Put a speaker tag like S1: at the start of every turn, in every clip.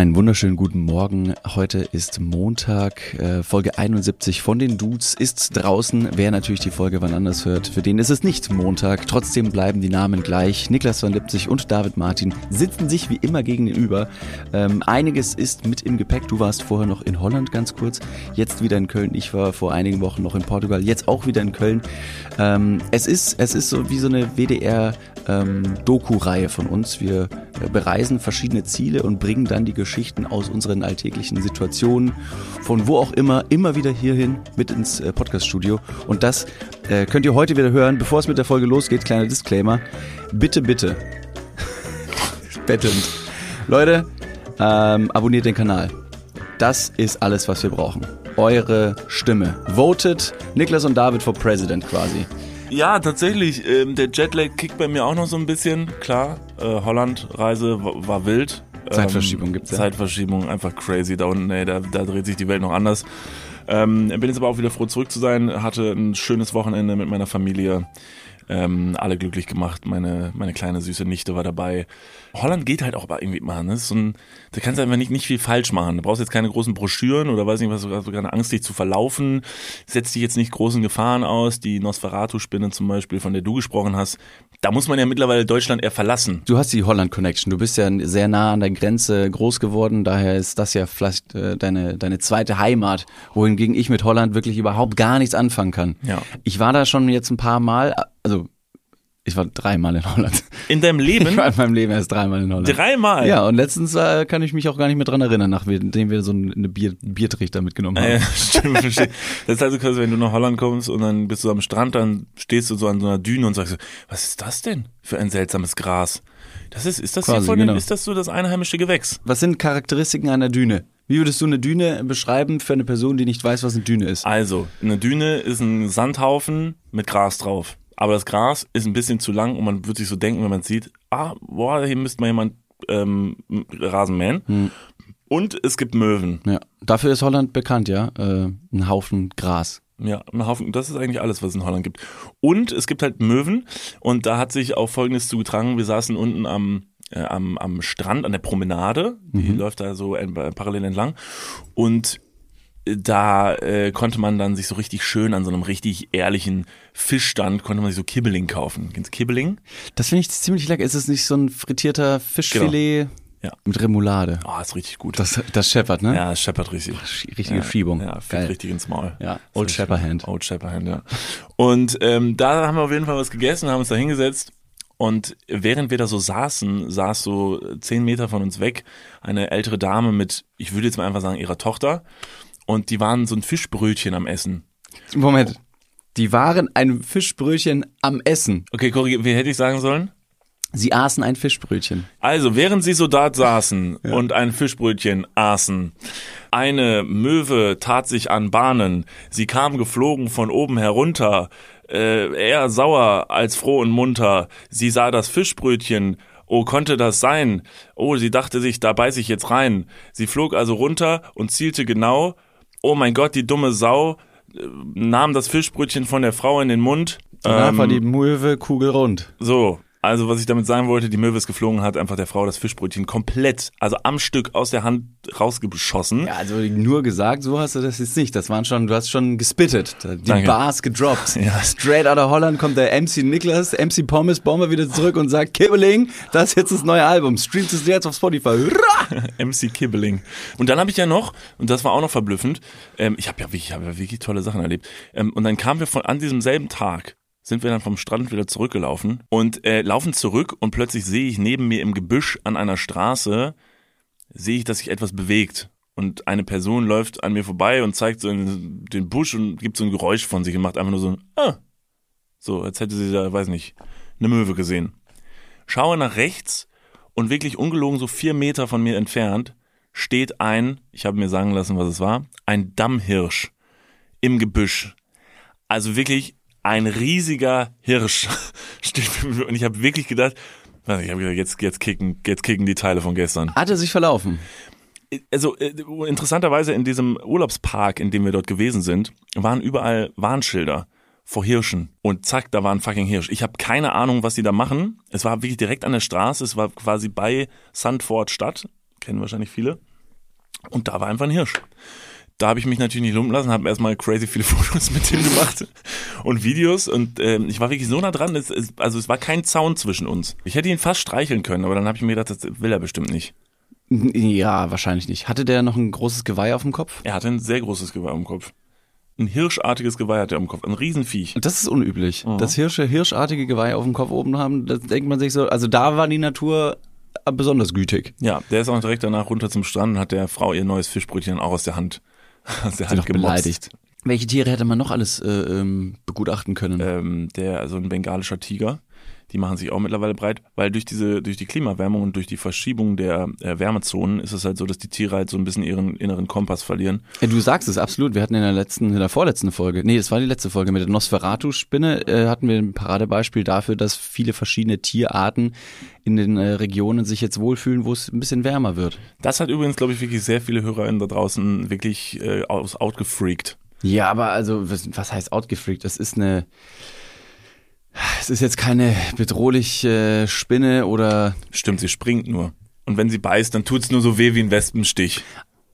S1: Einen wunderschönen guten Morgen. Heute ist Montag, äh, Folge 71 von den Dudes ist draußen. Wer natürlich die Folge wann anders hört, für den ist es nicht Montag. Trotzdem bleiben die Namen gleich. Niklas van Lipzig und David Martin sitzen sich wie immer gegenüber. Ähm, einiges ist mit im Gepäck. Du warst vorher noch in Holland ganz kurz, jetzt wieder in Köln. Ich war vor einigen Wochen noch in Portugal, jetzt auch wieder in Köln. Ähm, es ist es ist so wie so eine WDR ähm, Doku-Reihe von uns. Wir äh, bereisen verschiedene Ziele und bringen dann die Geschichten aus unseren alltäglichen Situationen, von wo auch immer, immer wieder hierhin mit ins äh, Podcast-Studio. Und das äh, könnt ihr heute wieder hören. Bevor es mit der Folge losgeht, kleiner Disclaimer. Bitte, bitte. Bettend. Leute, ähm, abonniert den Kanal. Das ist alles, was wir brauchen. Eure Stimme. Voted Niklas und David for President quasi.
S2: Ja, tatsächlich. Ähm, der Jetlag kickt bei mir auch noch so ein bisschen. Klar, äh, Holland-Reise war wild.
S1: Zeitverschiebung
S2: ähm,
S1: gibt's ja.
S2: Zeitverschiebung, einfach crazy. Da unten, ey, da, da dreht sich die Welt noch anders. Ähm, bin jetzt aber auch wieder froh zurück zu sein. Hatte ein schönes Wochenende mit meiner Familie. Ähm, alle glücklich gemacht. Meine, meine kleine süße Nichte war dabei. Holland geht halt auch aber irgendwie mal. Ne? So ein, da kannst du einfach nicht, nicht viel falsch machen. Du brauchst jetzt keine großen Broschüren oder weiß nicht was, du hast keine Angst, dich zu verlaufen. Setzt dich jetzt nicht großen Gefahren aus. Die Nosferatu-Spinne zum Beispiel, von der du gesprochen hast. Da muss man ja mittlerweile Deutschland eher verlassen.
S1: Du hast die Holland-Connection. Du bist ja sehr nah an der Grenze groß geworden. Daher ist das ja vielleicht äh, deine, deine zweite Heimat, wohingegen ich mit Holland wirklich überhaupt gar nichts anfangen kann.
S2: Ja.
S1: Ich war da schon jetzt ein paar Mal, also ich war dreimal in Holland.
S2: In deinem Leben?
S1: Ich war in meinem Leben erst dreimal in Holland.
S2: Dreimal?
S1: Ja, und letztens äh, kann ich mich auch gar nicht mehr dran erinnern, nachdem wir so eine Bier, Biertrichter mitgenommen haben.
S2: Ja, stimmt, verstehe. Das ist also quasi, wenn du nach Holland kommst und dann bist du am Strand, dann stehst du so an so einer Düne und sagst, was ist das denn für ein seltsames Gras? Das ist, ist das
S1: Quasi,
S2: hier von
S1: genau.
S2: ist das so das einheimische Gewächs?
S1: Was sind Charakteristiken einer Düne? Wie würdest du eine Düne beschreiben für eine Person, die nicht weiß, was eine Düne ist?
S2: Also, eine Düne ist ein Sandhaufen mit Gras drauf. Aber das Gras ist ein bisschen zu lang und man wird sich so denken, wenn man sieht, ah, boah, hier müsste mal jemand ähm, Rasen mähen.
S1: Hm.
S2: Und es gibt Möwen.
S1: Ja, dafür ist Holland bekannt, ja. Äh, ein Haufen Gras.
S2: Ja, ein Haufen, das ist eigentlich alles, was es in Holland gibt. Und es gibt halt Möwen und da hat sich auch Folgendes zugetragen. Wir saßen unten am, äh, am, am Strand, an der Promenade, die läuft da so äh, parallel entlang und da äh, konnte man dann sich so richtig schön an so einem richtig ehrlichen Fischstand, konnte man sich so Kibbeling kaufen. Kennst Kibbeling?
S1: Das finde ich ziemlich lecker. Ist es nicht so ein frittierter Fischfilet
S2: Ja.
S1: mit Remoulade?
S2: Oh, ist richtig gut.
S1: Das, das scheppert, ne?
S2: ja, es scheppert richtig.
S1: Richtige
S2: ja,
S1: Schiebung.
S2: Ja, fällt
S1: Geil.
S2: richtig ins Maul.
S1: Ja, Old
S2: Das
S1: Shepperhand.
S2: Old Shepperhand, ja. Und ähm, da haben wir auf jeden Fall was gegessen, haben uns da hingesetzt. Und während wir da so saßen, saß so zehn Meter von uns weg eine ältere Dame mit, ich würde jetzt mal einfach sagen, ihrer Tochter. Und die waren so ein Fischbrötchen am Essen.
S1: Moment. Die waren ein Fischbrötchen am Essen.
S2: Okay, korrigier, wie hätte ich sagen sollen?
S1: Sie aßen ein Fischbrötchen.
S2: Also, während sie so dort saßen und ein Fischbrötchen aßen, eine Möwe tat sich an Bahnen. Sie kam geflogen von oben herunter, äh, eher sauer als froh und munter. Sie sah das Fischbrötchen. Oh, konnte das sein? Oh, sie dachte sich, da beiß ich jetzt rein. Sie flog also runter und zielte genau. Oh mein Gott, die dumme Sau äh, nahm das Fischbrötchen von der Frau in den Mund.
S1: Danach
S2: Ähm,
S1: war die Möwe kugelrund.
S2: so, also was ich damit sagen wollte, die Möwe ist geflogen, hat einfach der Frau das Fischbrötchen komplett, also am Stück aus der Hand rausgeschossen.
S1: Ja, also nur gesagt, so hast du das jetzt nicht. Das waren schon, du hast schon gespittet. Die
S2: Danke.
S1: Bars gedroppt.
S2: Ja.
S1: Straight out of Holland kommt der MC Niklas, MC Pommes Bomber wieder zurück und sagt, Kibbeling, das ist jetzt das neue Album. Streamt es jetzt auf Spotify. Hurra!
S2: MC Kibbeling. Und dann habe ich ja noch, und das war auch noch verblüffend, ähm, ich habe ja wirklich, ich hab ja wirklich tolle Sachen erlebt. Ähm, und dann kamen wir von an diesem selben Tag, sind wir dann vom Strand wieder zurückgelaufen und äh, laufen zurück und plötzlich sehe ich neben mir im Gebüsch an einer Straße, sehe ich, dass sich etwas bewegt. Und eine Person läuft an mir vorbei und zeigt so in den Busch und gibt so ein Geräusch von sich und macht einfach nur so ein Ah. So, als hätte sie da, weiß nicht, eine Möwe gesehen. Schaue nach rechts und wirklich ungelogen so vier Meter von mir entfernt steht ein, ich habe mir sagen lassen, was es war, ein Dammhirsch im Gebüsch. Also wirklich ein riesiger Hirsch steht und ich habe wirklich gedacht, ich habe gedacht, jetzt, jetzt kicken, jetzt kicken die Teile von gestern.
S1: Hat er sich verlaufen?
S2: Also äh, interessanterweise in diesem Urlaubspark, in dem wir dort gewesen sind, waren überall Warnschilder vor Hirschen. Und zack, da war ein fucking Hirsch. Ich habe keine Ahnung, was die da machen. Es war wirklich direkt an der Straße. Es war quasi bei Sandford Stadt. Kennen wahrscheinlich viele. Und da war einfach ein Hirsch. Da habe ich mich natürlich nicht lumpen lassen, habe erstmal crazy viele Fotos mit dem gemacht und Videos und ähm, ich war wirklich so nah dran, es, es, also es war kein Zaun zwischen uns. Ich hätte ihn fast streicheln können, aber dann habe ich mir gedacht, das will er bestimmt nicht.
S1: Ja, wahrscheinlich nicht. Hatte der noch ein großes Geweih auf dem Kopf?
S2: Er hatte ein sehr großes Geweih am Kopf. Ein hirschartiges Geweih hat er am Kopf, ein Riesenviech.
S1: Das ist unüblich.
S2: Mhm.
S1: Dass Hirsche hirschartige Geweih auf dem Kopf oben haben, das denkt man sich so, also da war die Natur besonders gütig.
S2: Ja, der ist auch direkt danach runter zum Strand und hat der Frau ihr neues Fischbrötchen auch aus der Hand, aus der Hand gemobst.
S1: beleidigt. Welche Tiere hätte man noch alles äh, ähm, begutachten können?
S2: ähm, der, also ein bengalischer Tiger. Die machen sich auch mittlerweile breit, weil durch diese, durch die Klimawärmung und durch die Verschiebung der äh, Wärmezonen ist es halt so, dass die Tiere halt so ein bisschen ihren inneren Kompass verlieren.
S1: Ja, du sagst es absolut. Wir hatten in der letzten, in der vorletzten Folge, nee, das war die letzte Folge mit der Nosferatu-Spinne, äh, hatten wir ein Paradebeispiel dafür, dass viele verschiedene Tierarten in den äh, Regionen sich jetzt wohlfühlen, wo es ein bisschen wärmer wird.
S2: Das hat übrigens, glaube ich, wirklich sehr viele HörerInnen da draußen wirklich äh, aus outgefreakt.
S1: Ja, aber also, was, was heißt outgefreakt? Das ist eine, es ist jetzt keine bedrohliche Spinne oder
S2: Stimmt, sie springt nur. Und wenn sie beißt, dann tut's nur so weh wie ein Wespenstich.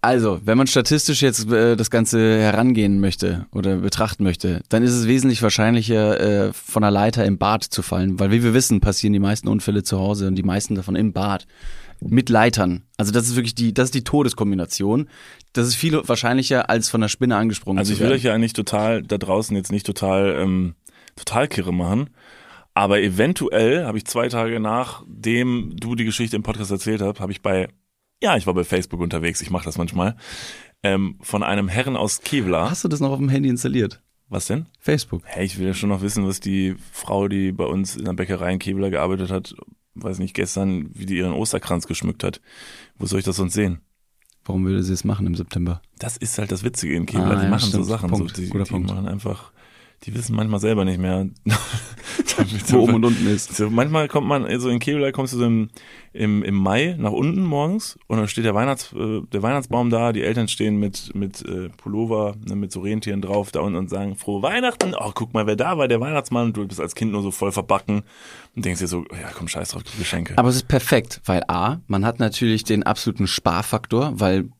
S1: Also, wenn man statistisch jetzt äh, das Ganze herangehen möchte oder betrachten möchte, dann ist es wesentlich wahrscheinlicher, äh, von einer Leiter im Bad zu fallen, weil wie wir wissen, passieren die meisten Unfälle zu Hause und die meisten davon im Bad mit Leitern. Also das ist wirklich die, das ist die Todeskombination. Das ist viel wahrscheinlicher, als von der Spinne angesprungen
S2: Also
S1: zu
S2: ich will
S1: werden.
S2: euch ja eigentlich total da draußen jetzt nicht total ähm, total kirre machen, aber eventuell habe ich zwei Tage nachdem du die Geschichte im Podcast erzählt hast, habe ich bei ja ich war bei Facebook unterwegs, ich mache das manchmal ähm, von einem Herren aus Kevlar.
S1: Hast du das noch auf dem Handy installiert?
S2: Was denn?
S1: Facebook.
S2: Hey, ich will ja schon noch wissen, was die Frau, die bei uns in der Bäckerei in Kevlar gearbeitet hat, weiß nicht gestern, wie die ihren Osterkranz geschmückt hat. Wo soll ich das sonst sehen?
S1: Warum würde sie es machen im September?
S2: Das ist halt das Witzige in Kevlar.
S1: Ah,
S2: die
S1: ja,
S2: machen
S1: stimmt.
S2: so Sachen.
S1: Punkt.
S2: So, die die machen einfach, die wissen manchmal selber nicht mehr.
S1: Wo oben und unten ist.
S2: So, manchmal kommt man, also in Kevlar kommst du so im, im, im Mai nach unten morgens und dann steht der, Weihnachts, äh, der Weihnachtsbaum da, die Eltern stehen mit, mit äh, Pullover, ne, mit so Rentieren drauf da unten und sagen, frohe Weihnachten, oh, guck mal, wer da war, der Weihnachtsmann, du bist als Kind nur so voll verbacken und denkst dir so, ja komm, scheiß drauf, die Geschenke.
S1: Aber es ist perfekt, weil A, man hat natürlich den absoluten Sparfaktor, weil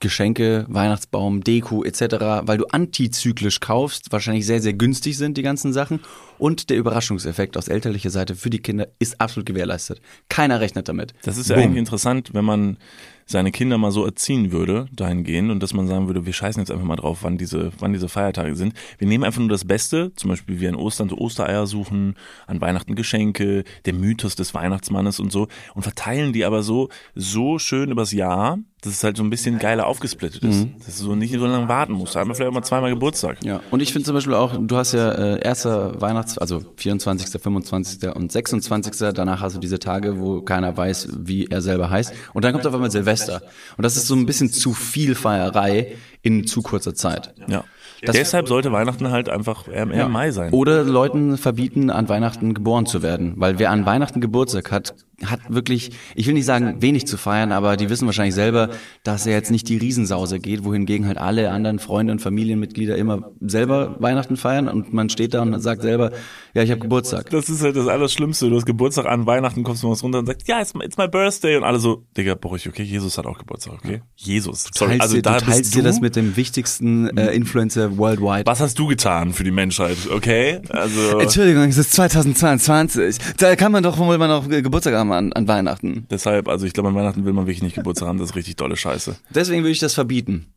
S1: Geschenke, Weihnachtsbaum, Deko etc., weil du antizyklisch kaufst, wahrscheinlich sehr, sehr günstig sind die ganzen Sachen. Und der Überraschungseffekt aus elterlicher Seite für die Kinder ist absolut gewährleistet. Keiner rechnet damit.
S2: Das ist ja
S1: Bumm.
S2: eigentlich interessant, wenn man seine Kinder mal so erziehen würde, dahingehend, und dass man sagen würde, wir scheißen jetzt einfach mal drauf, wann diese, wann diese Feiertage sind. Wir nehmen einfach nur das Beste, zum Beispiel wie an Ostern so Ostereier suchen, an Weihnachten Geschenke, der Mythos des Weihnachtsmannes und so, und verteilen die aber so, so schön übers Jahr, dass es halt so ein bisschen geiler aufgesplittet ist. Dass du so nicht so lange warten musst. Man vielleicht auch mal zweimal Geburtstag.
S1: Ja, und ich finde zum Beispiel auch, du hast ja äh, erster Weihnachts-, also 24., 25. und 26. Danach hast du diese Tage, wo keiner weiß, wie er selber heißt. Und dann kommt auf einmal Silvester. Und das ist so ein bisschen zu viel Feierei in zu kurzer Zeit.
S2: Ja.
S1: Das-
S2: Deshalb sollte Weihnachten halt einfach im Mai sein.
S1: Oder Leuten verbieten, an Weihnachten geboren zu werden. Weil wer an Weihnachten Geburtstag hat, hat wirklich, ich will nicht sagen, wenig zu feiern, aber die wissen wahrscheinlich selber, dass er jetzt nicht die Riesensause geht, wohingegen halt alle anderen Freunde und Familienmitglieder immer selber Weihnachten feiern und man steht da und sagt selber, ja, ich habe Geburtstag.
S2: Das ist halt das Allerschlimmste. Du hast Geburtstag an Weihnachten, kommst du morgens runter und sagst, ja, it's my, it's my birthday. Und alle so, Digga, brauch ich, okay, Jesus hat auch Geburtstag, okay? Jesus. Sorry, also
S1: dir,
S2: da
S1: du teilst dir
S2: du.
S1: das mit dem wichtigsten äh, Influencer worldwide.
S2: was hast du getan für die Menschheit, okay? Also,
S1: Entschuldigung, es ist 2022. Da kann man doch wohl mal noch Geburtstag haben an, an Weihnachten.
S2: deshalb, also ich glaube, an Weihnachten will man wirklich nicht Geburtstag haben. Das ist richtig dolle Scheiße.
S1: Deswegen würde ich das verbieten.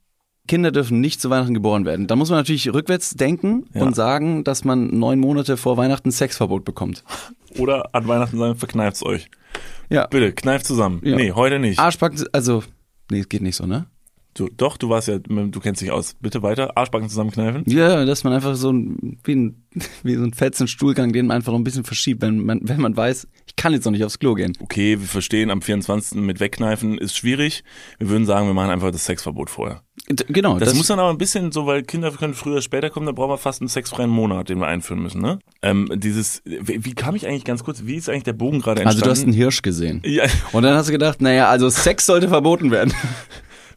S1: Kinder dürfen nicht zu Weihnachten geboren werden. Da muss man natürlich rückwärts denken
S2: Ja.
S1: und sagen, dass man neun Monate vor Weihnachten Sexverbot bekommt.
S2: Oder an Weihnachten sagen, verkneift's euch.
S1: Ja.
S2: Bitte, kneift zusammen.
S1: Ja.
S2: Nee, heute nicht.
S1: Arschbacken, also, nee, es geht nicht so, ne?
S2: Du, doch, du warst ja, du kennst dich aus. Bitte weiter. Arschbacken zusammenkneifen.
S1: Ja, dass man einfach so ein, wie, ein, wie so ein fetzen Stuhlgang, den man einfach noch ein bisschen verschiebt, wenn man, wenn man weiß, ich kann jetzt noch nicht aufs Klo gehen.
S2: Okay, wir verstehen, am 24. mit wegkneifen ist schwierig. Wir würden sagen, wir machen einfach das Sexverbot vorher.
S1: D- Genau,
S2: Das, muss dann aber ein bisschen so, weil Kinder können früher, später kommen, da brauchen wir fast einen sexfreien Monat, den wir einführen müssen, ne? Ähm, dieses, wie, wie kam ich eigentlich ganz kurz, wie ist eigentlich der Bogen gerade
S1: also
S2: entstanden?
S1: du hast einen Hirsch gesehen.
S2: ja,
S1: Und dann hast du gedacht, naja, also Sex sollte verboten werden.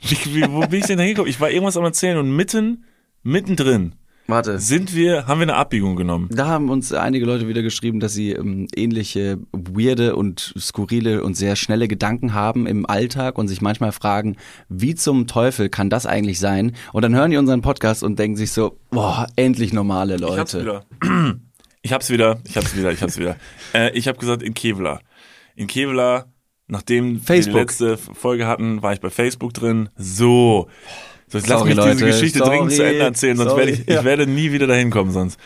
S2: wie, wo bin ich denn da hingekommen? Ich war irgendwas am Erzählen und mitten, mittendrin
S1: Warte.
S2: sind wir, haben wir eine Abbiegung genommen.
S1: Da haben uns einige Leute wieder geschrieben, dass sie ähm, ähnliche weirde und skurrile und sehr schnelle Gedanken haben im Alltag und sich manchmal fragen, wie zum Teufel kann das eigentlich sein? Und dann hören die unseren Podcast und denken sich so, boah, endlich normale
S2: Ich hab's
S1: Leute.
S2: wieder. Ich hab's wieder, ich hab's wieder, ich hab's wieder. Äh, ich habe gesagt in Kevlar. In Kevlar, nachdem
S1: Facebook.
S2: wir die letzte Folge hatten, war ich bei Facebook drin. So. So, jetzt lass mich diese
S1: Leute.
S2: Geschichte
S1: Sorry.
S2: dringend zu Ende erzählen, sonst
S1: Sorry.
S2: werde ich, ich werde nie wieder dahin kommen sonst.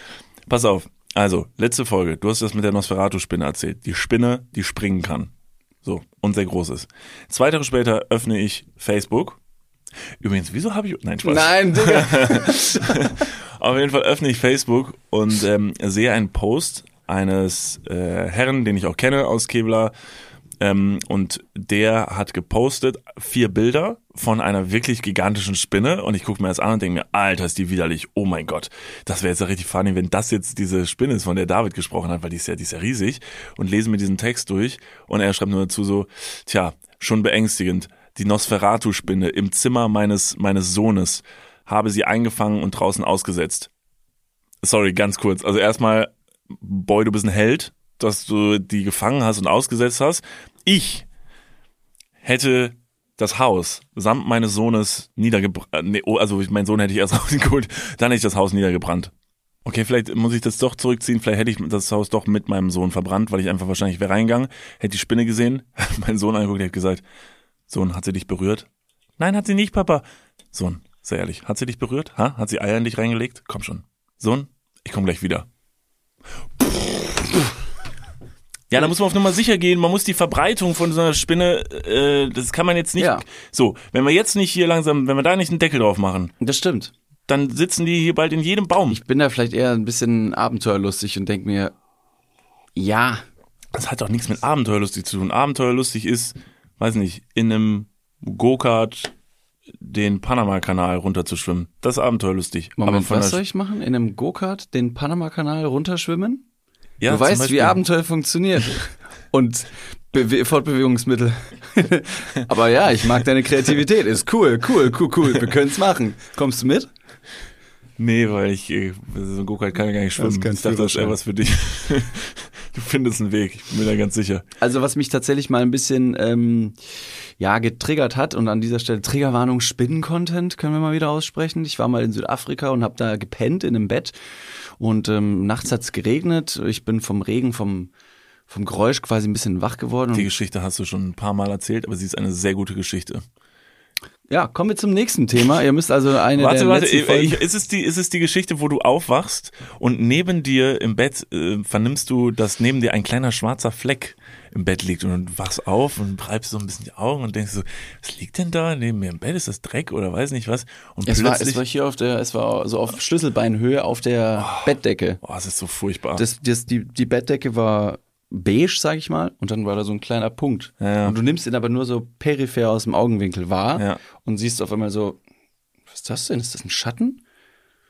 S2: Pass auf. Also, letzte Folge. Du hast das mit der Nosferatu-Spinne erzählt. Die Spinne, die springen kann. So. Und sehr groß ist. Zwei Tage später öffne ich Facebook. Übrigens, wieso habe ich, nein, Spaß.
S1: Nein, Digga.
S2: Auf jeden Fall öffne ich Facebook und ähm, sehe einen Post eines äh, Herrn, den ich auch kenne aus Kevlar. Ähm, und der hat gepostet vier Bilder von einer wirklich gigantischen Spinne. Und ich gucke mir das an und denke mir, Alter, ist die widerlich. Oh mein Gott. Das wäre jetzt ja richtig funny, wenn das jetzt diese Spinne ist, von der David gesprochen hat, weil die ist ja, die ist ja riesig. Und lese mir diesen Text durch. Und er schreibt nur dazu so, tja, schon beängstigend. Die Nosferatu-Spinne im Zimmer meines, meines Sohnes habe sie eingefangen und draußen ausgesetzt. Sorry, ganz kurz. Also erstmal, Boy, du bist ein Held, dass du die gefangen hast und ausgesetzt hast. Ich hätte das Haus samt meines Sohnes niedergebrannt. Nee, oh, also mein Sohn hätte ich erst rausgeholt, dann hätte ich das Haus niedergebrannt. Okay, vielleicht muss ich das doch zurückziehen. Vielleicht hätte ich das Haus doch mit meinem Sohn verbrannt, weil ich einfach wahrscheinlich wäre reingegangen, hätte die Spinne gesehen, meinen Sohn angeguckt, hätte gesagt, Sohn, hat sie dich berührt? Nein, hat sie nicht, Papa. Sohn, sehr ehrlich, hat sie dich berührt? Ha? Hat sie Eier in dich reingelegt? Komm schon. Sohn, ich komme gleich wieder. Ja, da muss man auf Nummer sicher gehen. Man muss die Verbreitung von so einer Spinne, äh, das kann man jetzt nicht.
S1: Ja.
S2: So, wenn wir jetzt nicht hier langsam, wenn wir da nicht einen Deckel drauf machen,
S1: Das stimmt.
S2: dann sitzen die hier bald in jedem Baum.
S1: Ich bin da vielleicht eher ein bisschen abenteuerlustig und denke mir, ja,
S2: Das hat doch nichts mit Abenteuerlustig zu tun. Abenteuerlustig ist, weiß nicht, in einem Go-Kart den Panama-Kanal runterzuschwimmen. Das ist abenteuerlustig.
S1: Moment, was soll ich machen? In einem Go-Kart den Panama-Kanal runterschwimmen?
S2: Ja,
S1: du weißt, wie
S2: Beispiel.
S1: Abenteuer funktioniert. Und Bewe Fortbewegungsmittel. Aber ja, ich mag deine Kreativität. Ist cool, cool, cool, cool. Wir können's machen. Kommst du mit?
S2: Nee, weil ich, äh, so ein Go-Kart kann ich gar nicht
S1: Das ist
S2: schwimmen.
S1: kein
S2: Ich dachte, das wäre
S1: Führerschein.
S2: was für dich. du findest einen Weg, ich bin mir da ganz sicher.
S1: Also was mich tatsächlich mal ein bisschen ähm, ja getriggert hat und an dieser Stelle Triggerwarnung Spinnen-Content können wir mal wieder aussprechen. Ich war mal in Südafrika und habe da gepennt in einem Bett und ähm, nachts hat's geregnet. Ich bin vom Regen, vom vom Geräusch quasi ein bisschen wach geworden.
S2: Die Geschichte hast du schon ein paar Mal erzählt, aber sie ist eine sehr gute Geschichte.
S1: ja, kommen wir zum nächsten Thema. Ihr müsst also eine
S2: Warte,
S1: der
S2: warte,
S1: letzten Folgen
S2: ich, ist, es die, ist es die Geschichte, wo du aufwachst und neben dir im Bett äh, vernimmst du, dass neben dir ein kleiner schwarzer Fleck im Bett liegt und du wachst auf und treibst so ein bisschen die Augen und denkst so, was liegt denn da neben mir im Bett? Ist das Dreck oder weiß nicht was? Und
S1: Es war,
S2: plötzlich,
S1: es war hier auf der, es war so auf Schlüsselbeinhöhe auf der Bettdecke.
S2: oh, es ist so furchtbar.
S1: Das, das, die, die Bettdecke war beige, sag ich mal, und dann war da so ein kleiner Punkt.
S2: Ja.
S1: Und du nimmst ihn aber nur so peripher aus dem Augenwinkel wahr
S2: Ja.
S1: und siehst auf einmal so, was ist das denn? Ist das ein Schatten?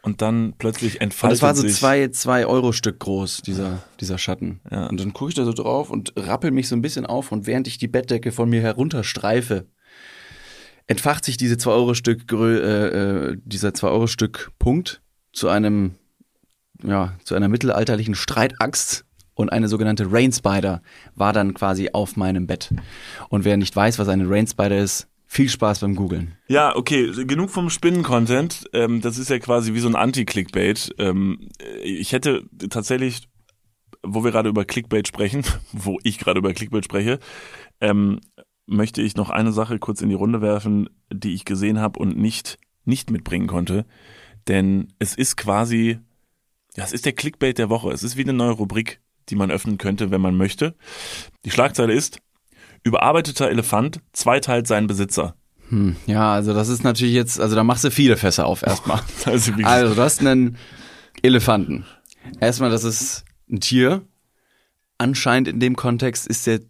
S2: Und dann plötzlich entfaltet
S1: es war so
S2: sich.
S1: zwei, zwei Euro Stück groß, dieser, dieser Schatten.
S2: Ja.
S1: Und dann gucke ich da so drauf und rappel mich so ein bisschen auf und während ich die Bettdecke von mir herunterstreife, entfacht sich diese zwei Euro Stück, äh, äh, dieser zwei Euro Stück Punkt zu einem, ja, zu einer mittelalterlichen Streitaxt und eine sogenannte Rain Spider war dann quasi auf meinem Bett. Und wer nicht weiß, was eine Rain Spider ist, viel Spaß beim Googlen.
S2: Ja, okay, genug vom Spinnen-Content. Ähm, das ist ja quasi wie so ein Anti-Clickbait. Ähm, ich hätte tatsächlich, wo wir gerade über Clickbait sprechen, wo ich gerade über Clickbait spreche, ähm, möchte ich noch eine Sache kurz in die Runde werfen, die ich gesehen habe und nicht, nicht mitbringen konnte. Denn es ist quasi, ja, es ist der Clickbait der Woche. Es ist wie eine neue Rubrik, die man öffnen könnte, wenn man möchte. Die Schlagzeile ist, überarbeiteter Elefant zweiteilt seinen Besitzer.
S1: Hm, ja, also das ist natürlich jetzt, also da machst du viele Fässer auf erstmal.
S2: Also,
S1: Also, du hast einen Elefanten. Erstmal, das ist ein Tier. Anscheinend in dem Kontext ist der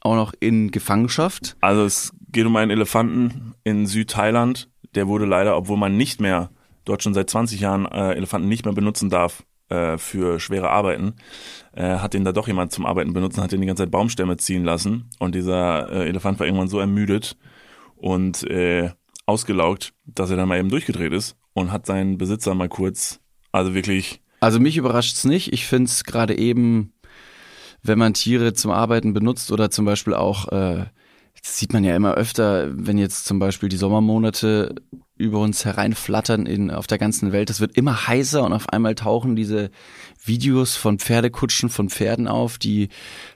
S1: auch noch in Gefangenschaft.
S2: Also es geht um einen Elefanten in Südthailand. Der wurde leider, obwohl man nicht mehr, dort schon seit 20 Jahren äh, Elefanten nicht mehr benutzen darf äh, für schwere Arbeiten, äh, hat den da doch jemand zum Arbeiten benutzen, hat den die ganze Zeit Baumstämme ziehen lassen. Und dieser äh, Elefant war irgendwann so ermüdet und äh, ausgelaugt, dass er dann mal eben durchgedreht ist und hat seinen Besitzer mal kurz Also wirklich.
S1: Also mich überrascht's nicht. Ich find's gerade eben, wenn man Tiere zum Arbeiten benutzt oder zum Beispiel auch, äh, das sieht man ja immer öfter, wenn jetzt zum Beispiel die Sommermonate über uns hereinflattern in, auf der ganzen Welt. Es wird immer heißer und auf einmal tauchen diese Videos von Pferdekutschen, von Pferden auf, die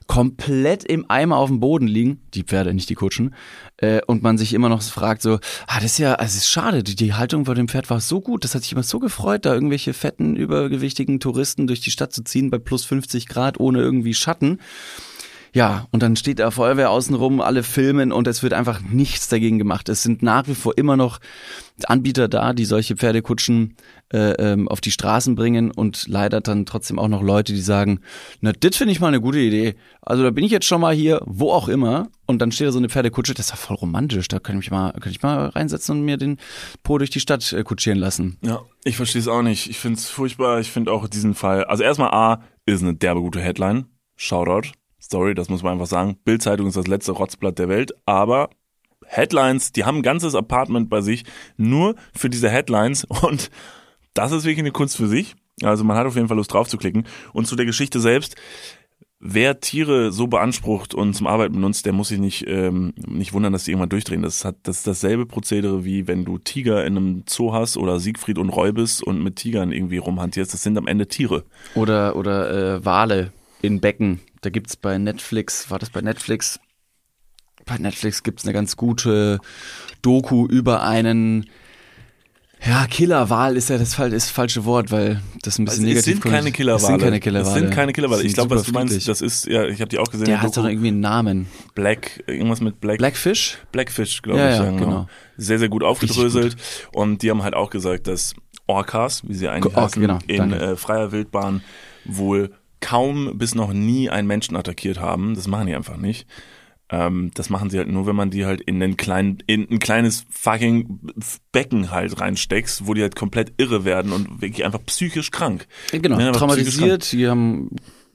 S1: komplett im Eimer auf dem Boden liegen. Die Pferde, nicht die Kutschen. Äh, und man sich immer noch fragt so, ah, das ist ja, also es ist schade, die, die Haltung vor dem Pferd war so gut. Das hat sich immer so gefreut, da irgendwelche fetten, übergewichtigen Touristen durch die Stadt zu ziehen bei plus 50 Grad ohne irgendwie Schatten. Ja, und dann steht da Feuerwehr außenrum, alle filmen und es wird einfach nichts dagegen gemacht. Es sind nach wie vor immer noch Anbieter da, die solche Pferdekutschen äh, ähm, auf die Straßen bringen und leider dann trotzdem auch noch Leute, die sagen, na, das finde ich mal eine gute Idee. Also da bin ich jetzt schon mal hier, wo auch immer, und dann steht da so eine Pferdekutsche, das ist ja voll romantisch, da kann ich mal, kann ich mal reinsetzen und mir den Po durch die Stadt äh, kutschieren lassen.
S2: Ja, ich verstehe es auch nicht. Ich finde es furchtbar. Ich finde auch diesen Fall, also erstmal A, ist eine derbe gute Headline. Shoutout. Story, das muss man einfach sagen. Bildzeitung ist das letzte Rotzblatt der Welt, aber Headlines, die haben ein ganzes Apartment bei sich nur für diese Headlines und das ist wirklich eine Kunst für sich. Also man hat auf jeden Fall Lust drauf zu klicken. Und zu der Geschichte selbst, wer Tiere so beansprucht und zum Arbeiten benutzt, der muss sich nicht, ähm, nicht wundern, dass die irgendwann durchdrehen. Das, hat, das ist dasselbe Prozedere, wie wenn du Tiger in einem Zoo hast oder Siegfried und Roy bist und mit Tigern irgendwie rumhantierst. Das sind am Ende Tiere.
S1: Oder, oder äh, Wale in Becken. Da gibt's bei Netflix, war das bei Netflix? Bei Netflix gibt's eine ganz gute Doku über einen ja, Killerwal ist ja das, ist das falsche Wort, weil das ein bisschen
S2: Also es
S1: negativ
S2: sind keine Killerwale.
S1: Es sind keine Killerwale.
S2: Es sind keine Killerwale. Ich glaube, was du meinst, das ist, ja, ich habe die auch gesehen.
S1: Der hat doch irgendwie einen Namen.
S2: Black, irgendwas mit Black.
S1: Blackfish?
S2: Blackfish, glaube
S1: Ja,
S2: ich.
S1: ja,
S2: genau.
S1: genau.
S2: Sehr, sehr gut aufgedröselt. Und die haben halt auch gesagt, dass Orcas, wie sie eigentlich
S1: Orca,
S2: heißen,
S1: genau,
S2: in äh, freier Wildbahn wohl kaum bis noch nie einen Menschen attackiert haben. Das machen die einfach nicht. Ähm, das machen sie halt nur, wenn man die halt in einen kleinen, in ein kleines fucking Becken halt reinsteckst, wo die halt komplett irre werden und wirklich einfach psychisch krank.
S1: Genau,
S2: Ja, psychisch
S1: traumatisiert, die haben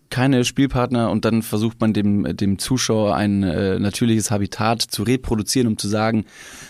S1: keine Spielpartner und dann versucht man dem, dem Zuschauer ein äh, natürliches Habitat zu reproduzieren, um zu sagen,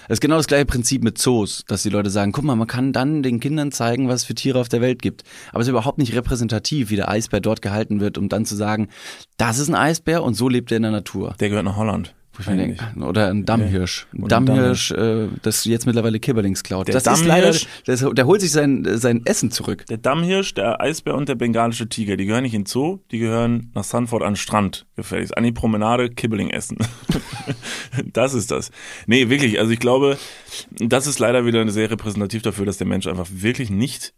S1: es ist genau das gleiche Prinzip mit Zoos, dass die Leute sagen, guck mal, man kann dann den Kindern zeigen, was es für Tiere auf der Welt gibt. Aber es ist überhaupt nicht repräsentativ, wie der Eisbär dort gehalten wird, um dann zu sagen, das ist ein Eisbär und so lebt er in der Natur.
S2: Der gehört nach Holland.
S1: Denke, oder ein Dammhirsch. Ein
S2: ein
S1: Dammhirsch, äh, das jetzt mittlerweile Kibberlings klaut.
S2: Der
S1: das ist leider,
S2: Dammhirsch-
S1: der holt sich sein, sein Essen zurück.
S2: Der Dammhirsch, der Eisbär und der bengalische Tiger, die gehören nicht in Zoo, die gehören nach Sanford an den Strand gefälligst. An die Promenade Kibbeling essen. das ist das. Nee, wirklich, also ich glaube, das ist leider wieder sehr repräsentativ dafür, dass der Mensch einfach wirklich nicht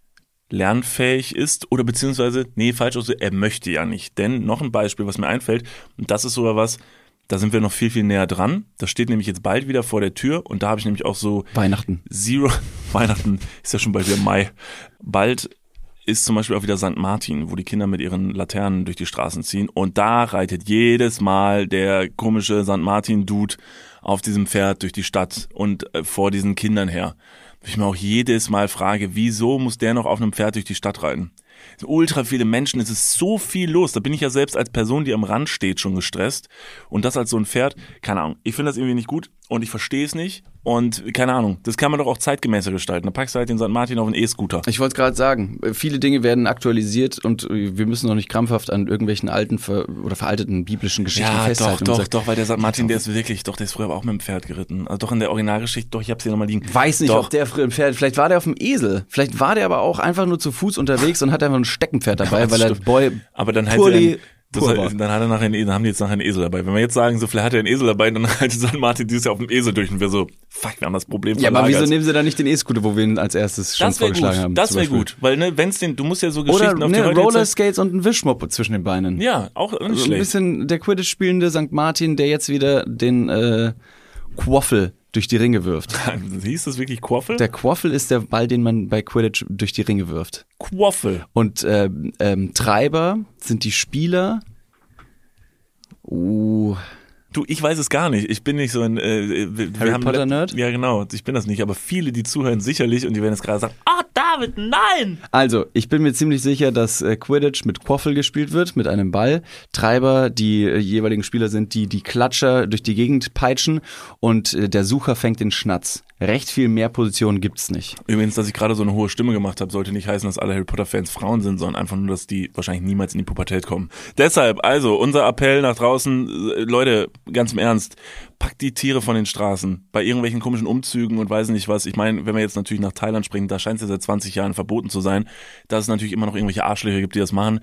S2: lernfähig ist oder beziehungsweise, nee, falsch, also er möchte ja nicht. Denn noch ein Beispiel, was mir einfällt, und das ist sogar was, da sind wir noch viel, viel näher dran. Das steht nämlich jetzt bald wieder vor der Tür und da habe ich nämlich auch so
S1: Weihnachten.
S2: Zero, Weihnachten ist ja schon bald wieder Mai. Bald ist zum Beispiel auch wieder St. Martin, wo die Kinder mit ihren Laternen durch die Straßen ziehen. Und da reitet jedes Mal der komische St. Martin-Dude auf diesem Pferd durch die Stadt und äh, vor diesen Kindern her. Ich mir auch jedes Mal frage, wieso muss der noch auf einem Pferd durch die Stadt reiten? Ultra viele Menschen, es ist so viel los. Da bin ich ja selbst als Person, die am Rand steht, schon gestresst. Und das als so ein Pferd, keine Ahnung. Ich finde das irgendwie nicht gut und ich verstehe es nicht. Und keine Ahnung, das kann man doch auch zeitgemäßer gestalten. Da packst du halt den St. Martin auf einen E-Scooter.
S1: Ich wollte gerade sagen, viele Dinge werden aktualisiert und wir müssen noch nicht krampfhaft an irgendwelchen alten ver oder veralteten biblischen Geschichten
S2: Ja, doch,
S1: festhalten. und
S2: doch,
S1: sagen,
S2: doch, weil der St. Martin, der ist wirklich, doch, der ist früher aber auch mit dem Pferd geritten. Also doch in der Originalgeschichte, doch, ich hab's hier nochmal liegen.
S1: Weiß nicht,
S2: doch.
S1: ob der früher ein Pferd, vielleicht war der auf dem Esel, vielleicht war der aber auch einfach nur zu Fuß unterwegs und hat einfach ein Steckenpferd dabei,
S2: Das
S1: weil er
S2: stimmt.
S1: Boy
S2: Aber dann halt
S1: Purli
S2: ein,
S1: war.
S2: dann hat er nachher einen, dann haben die jetzt nachher einen Esel dabei. Wenn wir jetzt sagen, so vielleicht hat er einen Esel dabei, dann reitet St. Martin dieses Jahr auf dem Esel durch und wir so, fuck, wir haben das Problem
S1: Ja, aber wieso nehmen sie dann nicht den E-Scooter, wo wir ihn als erstes schon
S2: das wäre
S1: vorgeschlagen
S2: gut,
S1: haben?
S2: das wäre gut, weil ne, wenn's den, du musst ja so
S1: Oder
S2: Geschichten auf die
S1: ne,
S2: heutige
S1: Roller
S2: Zeit-
S1: Skates und ein Wischmopp zwischen den Beinen.
S2: Ja, auch nicht
S1: Also ein
S2: schlecht.
S1: bisschen der Quidditch spielende St. Martin, der jetzt wieder den äh, Quaffel durch die Ringe wirft.
S2: Hieß das wirklich Quaffel?
S1: Der Quaffel ist der Ball, den man bei Quidditch durch die Ringe wirft.
S2: Quaffel.
S1: Und ähm, ähm, Treiber sind die Spieler. Uh,
S2: Du, ich weiß es gar nicht. Ich bin nicht so ein äh, wir, wir
S1: Harry
S2: haben-
S1: Potter Nerd?
S2: Ja, genau. Ich bin das nicht. Aber viele, die zuhören, sicherlich und die werden jetzt gerade sagen, ah, David, nein!
S1: Also, ich bin mir ziemlich sicher, dass äh, Quidditch mit Quaffel gespielt wird, mit einem Ball. Treiber, die äh, jeweiligen Spieler sind, die die Klatscher durch die Gegend peitschen und äh, der Sucher fängt den Schnatz. Recht viel mehr Positionen gibt's nicht.
S2: Übrigens, dass ich gerade so eine hohe Stimme gemacht habe, sollte nicht heißen, dass alle Harry Potter-Fans Frauen sind, sondern einfach nur, dass die wahrscheinlich niemals in die Pubertät kommen. Deshalb, also, unser Appell nach draußen, Leute, ganz im Ernst, packt die Tiere von den Straßen. Bei irgendwelchen komischen Umzügen und weiß nicht was. Ich meine, wenn wir jetzt natürlich nach Thailand springen, da scheint es ja seit 20 Jahren verboten zu sein, dass es natürlich immer noch irgendwelche Arschlöcher gibt, die das machen,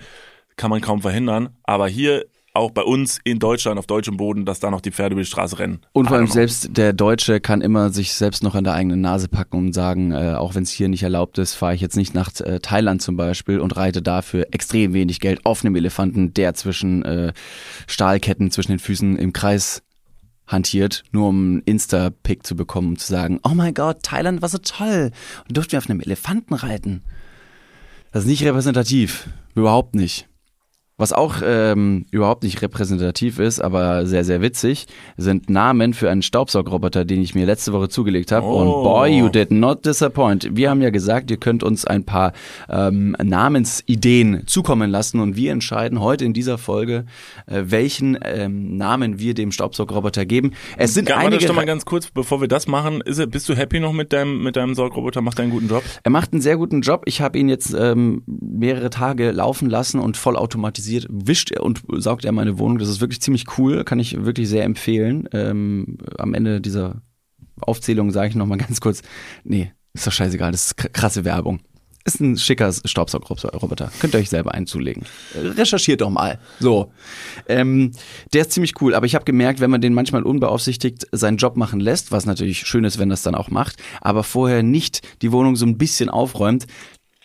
S2: kann man kaum verhindern. Aber hier auch bei uns in Deutschland auf deutschem Boden, dass da noch die Pferde über die Straße rennen.
S1: Und vor allem selbst der Deutsche kann immer sich selbst noch an der eigenen Nase packen und sagen, äh, auch wenn es hier nicht erlaubt ist, fahre ich jetzt nicht nach äh, Thailand zum Beispiel und reite dafür extrem wenig Geld auf einem Elefanten, der zwischen äh, Stahlketten zwischen den Füßen im Kreis hantiert, nur um einen Insta-Pick zu bekommen, um zu sagen, oh mein Gott, Thailand war so toll und durften wir auf einem Elefanten reiten. Das ist nicht repräsentativ, überhaupt nicht. Was auch ähm, überhaupt nicht repräsentativ ist, aber sehr, sehr witzig, sind Namen für einen Staubsaugroboter, den ich mir letzte Woche zugelegt habe. Und
S2: Oh.
S1: boy, you did not disappoint. Wir haben ja gesagt, ihr könnt uns ein paar ähm, Namensideen zukommen lassen und wir entscheiden heute in dieser Folge, äh, welchen ähm, Namen wir dem Staubsaugroboter geben. Es sind
S2: Ga- warte
S1: einige.
S2: schon mal ganz kurz, bevor wir das machen, ist, er- bist du happy noch mit deinem, mit deinem Saugroboter? Macht er einen guten Job?
S1: Er macht einen sehr guten Job. Ich habe ihn jetzt ähm, mehrere Tage laufen lassen und vollautomatisiert wischt und saugt er meine Wohnung. Das ist wirklich ziemlich cool, kann ich wirklich sehr empfehlen. Ähm, am Ende dieser Aufzählung sage ich noch mal ganz kurz, nee, ist doch scheißegal, das ist krasse Werbung. Ist ein schicker Staubsaugroboter. Könnt ihr euch selber einzulegen. Recherchiert doch mal. So. Ähm, der ist ziemlich cool, aber ich habe gemerkt, wenn man den manchmal unbeaufsichtigt seinen Job machen lässt, was natürlich schön ist, wenn das dann auch macht, aber vorher nicht die Wohnung so ein bisschen aufräumt,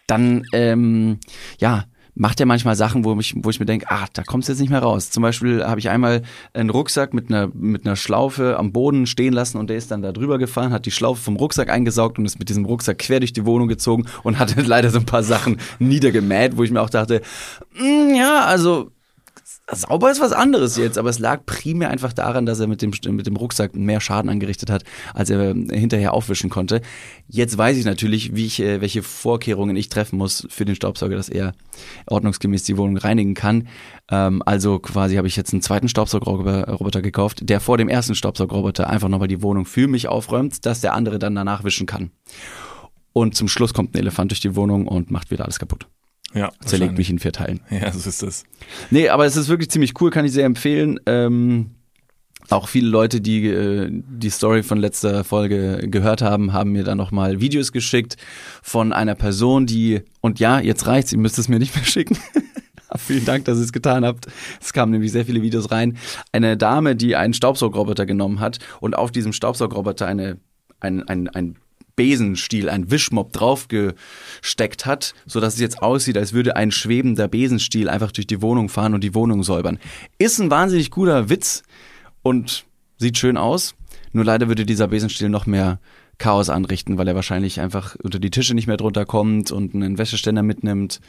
S1: dann ähm, ja, macht er manchmal Sachen, wo ich, wo ich mir denke, ah, da kommst du jetzt nicht mehr raus. Zum Beispiel habe ich einmal einen Rucksack mit einer, mit einer Schlaufe am Boden stehen lassen und der ist dann da drüber gefahren, hat die Schlaufe vom Rucksack eingesaugt und ist mit diesem Rucksack quer durch die Wohnung gezogen und hatte leider so ein paar Sachen niedergemäht, wo ich mir auch dachte, mm, ja, also Sauber ist was anderes jetzt, aber es lag primär einfach daran, dass er mit dem, mit dem Rucksack mehr Schaden angerichtet hat, als er hinterher aufwischen konnte. Jetzt weiß ich natürlich, wie ich, äh, welche Vorkehrungen ich treffen muss für den Staubsauger, dass er ordnungsgemäß die Wohnung reinigen kann. Ähm, also quasi habe ich jetzt einen zweiten Staubsaugerroboter gekauft, der vor dem ersten Staubsaugerroboter einfach nochmal die Wohnung für mich aufräumt, dass der andere dann danach wischen kann. Und zum Schluss kommt ein Elefant durch die Wohnung und macht wieder alles kaputt.
S2: Ja.
S1: Zerlegt mich in vier Teilen.
S2: Ja, so ist das.
S1: Nee, aber es ist wirklich ziemlich cool, kann ich sehr empfehlen. Ähm, auch viele Leute, die äh, die Story von letzter Folge gehört haben, haben mir dann nochmal Videos geschickt von einer Person, die, und ja, jetzt reicht's, ihr müsst es mir nicht mehr schicken. Vielen Dank, dass ihr es getan habt. Es kamen nämlich sehr viele Videos rein. Eine Dame, die einen Staubsaugroboter genommen hat und auf diesem Staubsaugroboter eine, ein, ein, ein Besenstiel, ein Wischmopp draufgesteckt hat, so dass es jetzt aussieht, als würde ein schwebender Besenstiel einfach durch die Wohnung fahren und die Wohnung säubern. Ist ein wahnsinnig guter Witz und sieht schön aus. Nur leider würde dieser Besenstiel noch mehr Chaos anrichten, weil er wahrscheinlich einfach unter die Tische nicht mehr drunter kommt und einen Wäscheständer mitnimmt.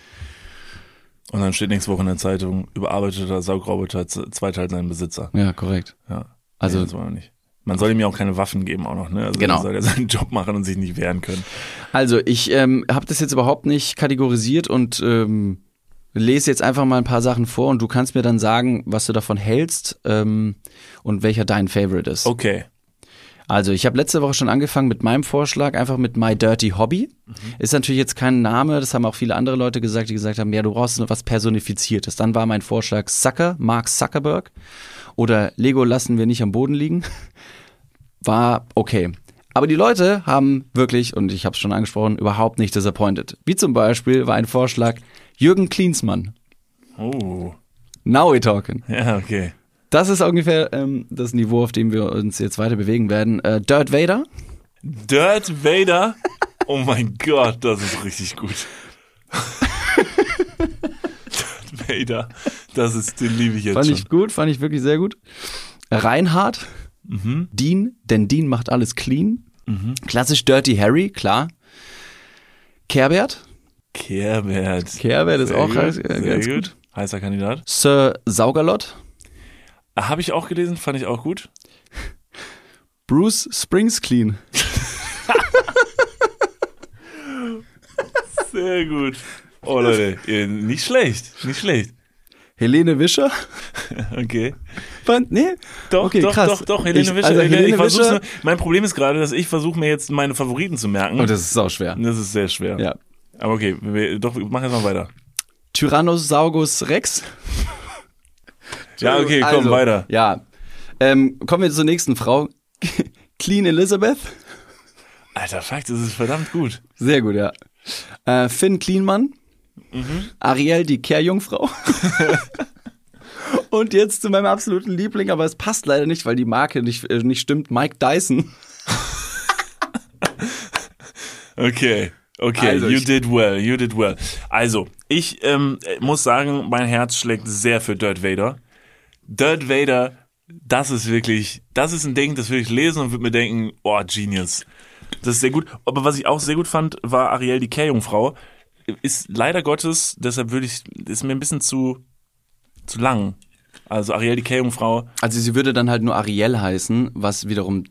S2: Und dann steht nächste Woche in der Zeitung, überarbeiteter Saugroboter zweiteilt seinen Besitzer.
S1: Ja, korrekt.
S2: Ja.
S1: Also-
S2: nee, das wollen wir nicht. Man soll ihm ja auch keine Waffen geben auch noch, ne? Also
S1: Genau.
S2: er soll ja seinen Job machen und sich nicht wehren können.
S1: Also ich ähm, habe das jetzt überhaupt nicht kategorisiert und ähm, lese jetzt einfach mal ein paar Sachen vor und du kannst mir dann sagen, was du davon hältst ähm, und welcher dein Favorite ist.
S2: Okay.
S1: Also ich habe letzte Woche schon angefangen mit meinem Vorschlag, einfach mit My Dirty Hobby. Ist natürlich jetzt kein Name, das haben auch viele andere Leute gesagt, die gesagt haben, ja, du brauchst was Personifiziertes. Dann war mein Vorschlag Zucker, Mark Zuckerberg oder Lego lassen wir nicht am Boden liegen. War okay. Aber die Leute haben wirklich, und ich habe es schon angesprochen, überhaupt nicht disappointed. Wie zum Beispiel war ein Vorschlag Jürgen Klinsmann.
S2: Oh.
S1: Now we talking.
S2: Ja, okay.
S1: Das ist ungefähr ähm, das Niveau, auf dem wir uns jetzt weiter bewegen werden. Äh, Dirt Vader.
S2: Dirt Vader? Oh mein Gott, das ist richtig gut. Dirt Vader, das ist, den liebe ich jetzt
S1: Fand
S2: schon.
S1: ich gut, fand ich wirklich sehr gut. Reinhard,
S2: Mhm.
S1: Dean, denn Dean macht alles clean. Klassisch Dirty Harry, klar. Kerbert,
S2: Kerbert.
S1: Kerbert ist
S2: Sehr
S1: auch
S2: gut,
S1: ganz,
S2: sehr
S1: ganz
S2: gut.
S1: gut.
S2: Heißer Kandidat.
S1: Sir Saugerlot,
S2: Habe ich auch gelesen, fand ich auch gut.
S1: Bruce Springs clean.
S2: Sehr gut. Oh Leute, nicht schlecht, nicht schlecht.
S1: Helene Wischer?
S2: Okay.
S1: Fand, nee?
S2: Doch,
S1: okay,
S2: doch,
S1: krass.
S2: doch, doch, Helene
S1: ich,
S2: Wischer.
S1: Also
S2: Helene,
S1: Helene Wischer.
S2: nur, mein Problem ist gerade, dass ich versuche mir jetzt meine Favoriten zu merken.
S1: Oh, das ist sau schwer.
S2: das ist sehr schwer.
S1: Ja.
S2: Aber okay, wir, doch, mach jetzt mal weiter.
S1: Tyrannosaurus Rex?
S2: Ja, okay, komm,
S1: Also,
S2: weiter.
S1: Ja. Ähm, kommen wir zur nächsten Frau. Clean Elizabeth?
S2: Alter, fuck, das ist verdammt gut.
S1: Sehr gut, ja. Äh, Finn Klienmann.
S2: Mhm.
S1: Ariel, die Kehrjungfrau. Und jetzt zu meinem absoluten Liebling, aber es passt leider nicht, weil die Marke nicht, äh, nicht stimmt. Mike Dyson.
S2: Okay, okay,
S1: Also,
S2: you did well, you did well. Also, ich ähm, muss sagen, mein Herz schlägt sehr für Dirt Vader. Dirt Vader, das ist wirklich, das ist ein Ding, das will ich lesen und würde mir denken, oh, Genius. Das ist sehr gut. Aber was ich auch sehr gut fand, war Ariel, die Kehrjungfrau. Ist leider Gottes, deshalb würde ich, ist mir ein bisschen zu, zu lang. Also Ariel, die Kehrjungfrau,
S1: Also sie würde dann halt nur Ariel heißen, was wiederum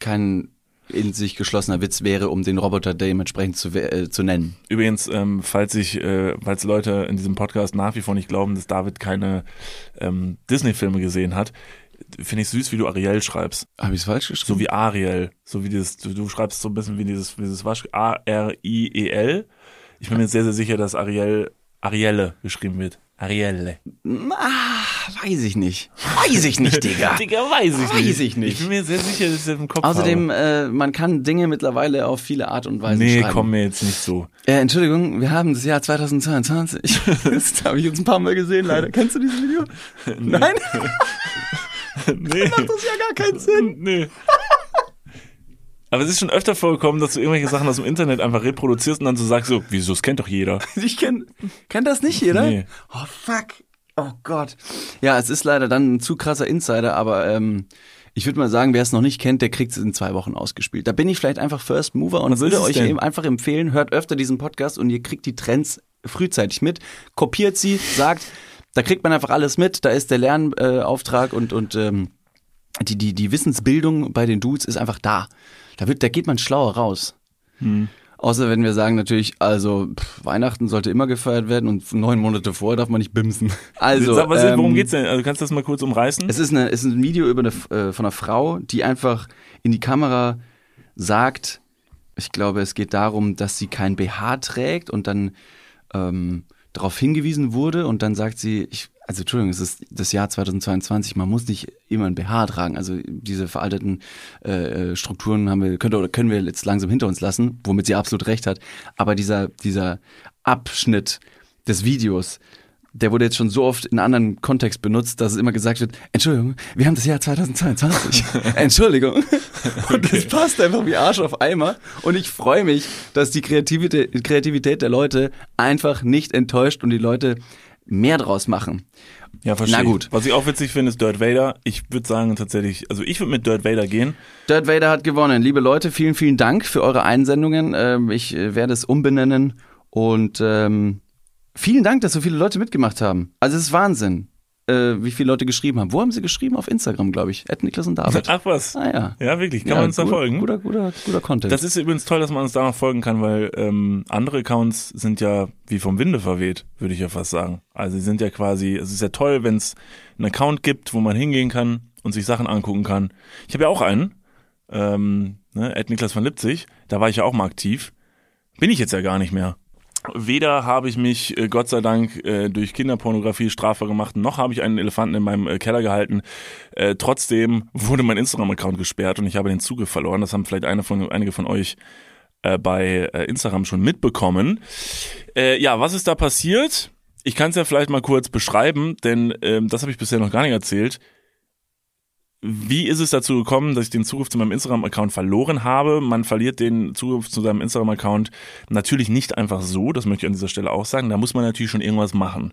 S1: kein in sich geschlossener Witz wäre, um den Roboter dementsprechend zu, äh, zu nennen.
S2: Übrigens, ähm, falls ich, äh, falls Leute in diesem Podcast nach wie vor nicht glauben, dass David keine ähm, Disney-Filme gesehen hat, finde ich süß, wie du Ariel schreibst.
S1: Habe ich es falsch geschrieben?
S2: So wie Ariel. So wie dieses, du, du schreibst so ein bisschen wie dieses, wie dieses Wasch, A-R-I-E-L. Ich bin mir sehr, sehr sicher, dass Ariel, Arielle geschrieben wird. Arielle.
S1: ah, weiß ich nicht. Weiß ich nicht, Digga.
S2: Digga, weiß ich
S1: Weiß
S2: nicht.
S1: ich nicht.
S2: Ich bin mir sehr sicher, dass ich das im Kopf
S1: Außerdem,
S2: habe.
S1: äh, man kann Dinge mittlerweile auf viele Art und Weise
S2: Nee,
S1: schreiben.
S2: komm mir jetzt nicht so.
S1: Äh, Entschuldigung, wir haben das Jahr 2022. das habe ich jetzt ein paar Mal gesehen, leider. Kennst du dieses Video? Nein?
S2: Nee.
S1: Macht das ja gar keinen Sinn.
S2: Nee. Aber es ist schon öfter vorgekommen, dass du irgendwelche Sachen aus dem Internet einfach reproduzierst und dann so sagst so, wieso, das kennt doch jeder.
S1: Ich kenn, kennt das nicht jeder?
S2: Nee.
S1: Oh fuck. Oh Gott. Ja, es ist leider dann ein zu krasser Insider, aber ähm, ich würde mal sagen, wer es noch nicht kennt, der kriegt es in zwei Wochen ausgespielt. Da bin ich vielleicht einfach First Mover und
S2: Was
S1: würde euch
S2: denn?
S1: eben einfach empfehlen, hört öfter diesen Podcast und ihr kriegt die Trends frühzeitig mit, kopiert sie, sagt, da kriegt man einfach alles mit, da ist der Lernauftrag Auftrag und, und ähm, die, die, die Wissensbildung bei den Dudes ist einfach da. Da, wird, da geht man schlauer raus.
S2: Hm.
S1: Außer wenn wir sagen natürlich, also pff, Weihnachten sollte immer gefeiert werden und neun Monate vorher darf man nicht bimsen. Also,
S2: Sag, was,
S1: ähm,
S2: worum geht's denn? Also kannst du das mal kurz umreißen?
S1: Es ist, eine, es ist ein Video über eine, äh, von einer Frau, die einfach in die Kamera sagt, ich glaube, es geht darum, dass sie kein BH trägt und dann ähm, darauf hingewiesen wurde und dann sagt sie, ich, also Entschuldigung, es ist das Jahr 2022, man muss nicht immer ein BH tragen. Also diese veralteten äh, äh, Strukturen haben wir, könnte, oder können wir jetzt langsam hinter uns lassen, womit sie absolut recht hat. Aber dieser, dieser Abschnitt des Videos, der wurde jetzt schon so oft in anderen Kontext benutzt, dass es immer gesagt wird, Entschuldigung, wir haben das Jahr 2022. Entschuldigung. Und das passt einfach wie Arsch auf Eimer. Und ich freue mich, dass die Kreativität, Kreativität der Leute einfach nicht enttäuscht und die Leute mehr draus machen.
S2: Ja, verstehe.
S1: Na gut.
S2: Was ich auch witzig finde, ist Dirt Vader. Ich würde sagen tatsächlich, also ich würde mit Dirt Vader gehen.
S1: Dirt Vader hat gewonnen. Liebe Leute, vielen, vielen Dank für eure Einsendungen. Ähm, ich äh, werde es umbenennen und ähm, vielen Dank, dass so viele Leute mitgemacht haben. Also es ist Wahnsinn, äh, wie viele Leute geschrieben haben. Wo haben sie geschrieben? Auf Instagram, glaube ich. Ed Niklas und David.
S2: Ach was.
S1: Ah ja.
S2: Ja, wirklich. Kann
S1: ja,
S2: man uns da
S1: gut,
S2: folgen?
S1: Guter, guter, guter Content.
S2: Das ist übrigens toll, dass man uns da noch folgen kann, weil ähm, andere Accounts sind ja wie vom Winde verweht, würde ich ja fast sagen. Also sie sind ja quasi, es ist ja toll, wenn es einen Account gibt, wo man hingehen kann und sich Sachen angucken kann. Ich habe ja auch einen, ähm, ne, Ed Niklas von Lipzig, da war ich ja auch mal aktiv. Bin ich jetzt ja gar nicht mehr. Weder habe ich mich, äh, Gott sei Dank, äh, durch Kinderpornografie strafbar gemacht, noch habe ich einen Elefanten in meinem äh, Keller gehalten. Äh, trotzdem wurde mein Instagram-Account gesperrt und ich habe den Zugriff verloren. Das haben vielleicht eine von, einige von euch äh, bei äh, Instagram schon mitbekommen. Ja, was ist da passiert? Ich kann es ja vielleicht mal kurz beschreiben, denn ähm, das habe ich bisher noch gar nicht erzählt. Wie ist es dazu gekommen, dass ich den Zugriff zu meinem Instagram-Account verloren habe? Man verliert den Zugriff zu seinem Instagram-Account natürlich nicht einfach so, das möchte ich an dieser Stelle auch sagen. Da muss man natürlich schon irgendwas machen.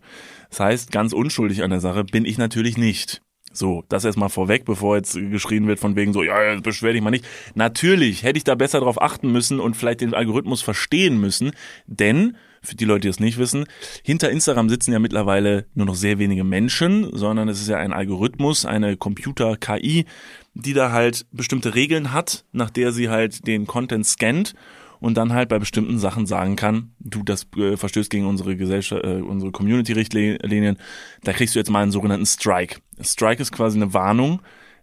S2: Das heißt, ganz unschuldig an der Sache bin ich natürlich nicht. So, das erstmal vorweg, bevor jetzt geschrien wird von wegen so, ja, jetzt beschwer dich mal nicht. Natürlich hätte ich da besser drauf achten müssen und vielleicht den Algorithmus verstehen müssen, denn, für die Leute, die es nicht wissen, hinter Instagram sitzen ja mittlerweile nur noch sehr wenige Menschen, sondern es ist ja ein Algorithmus, eine Computer-KI, die da halt bestimmte Regeln hat, nach der sie halt den Content scannt und dann halt bei bestimmten Sachen sagen kann, du, das äh, verstößt gegen unsere Gesellschaft, äh, unsere Community-Richtlinien, da kriegst du jetzt mal einen sogenannten Strike. Strike ist quasi eine Warnung,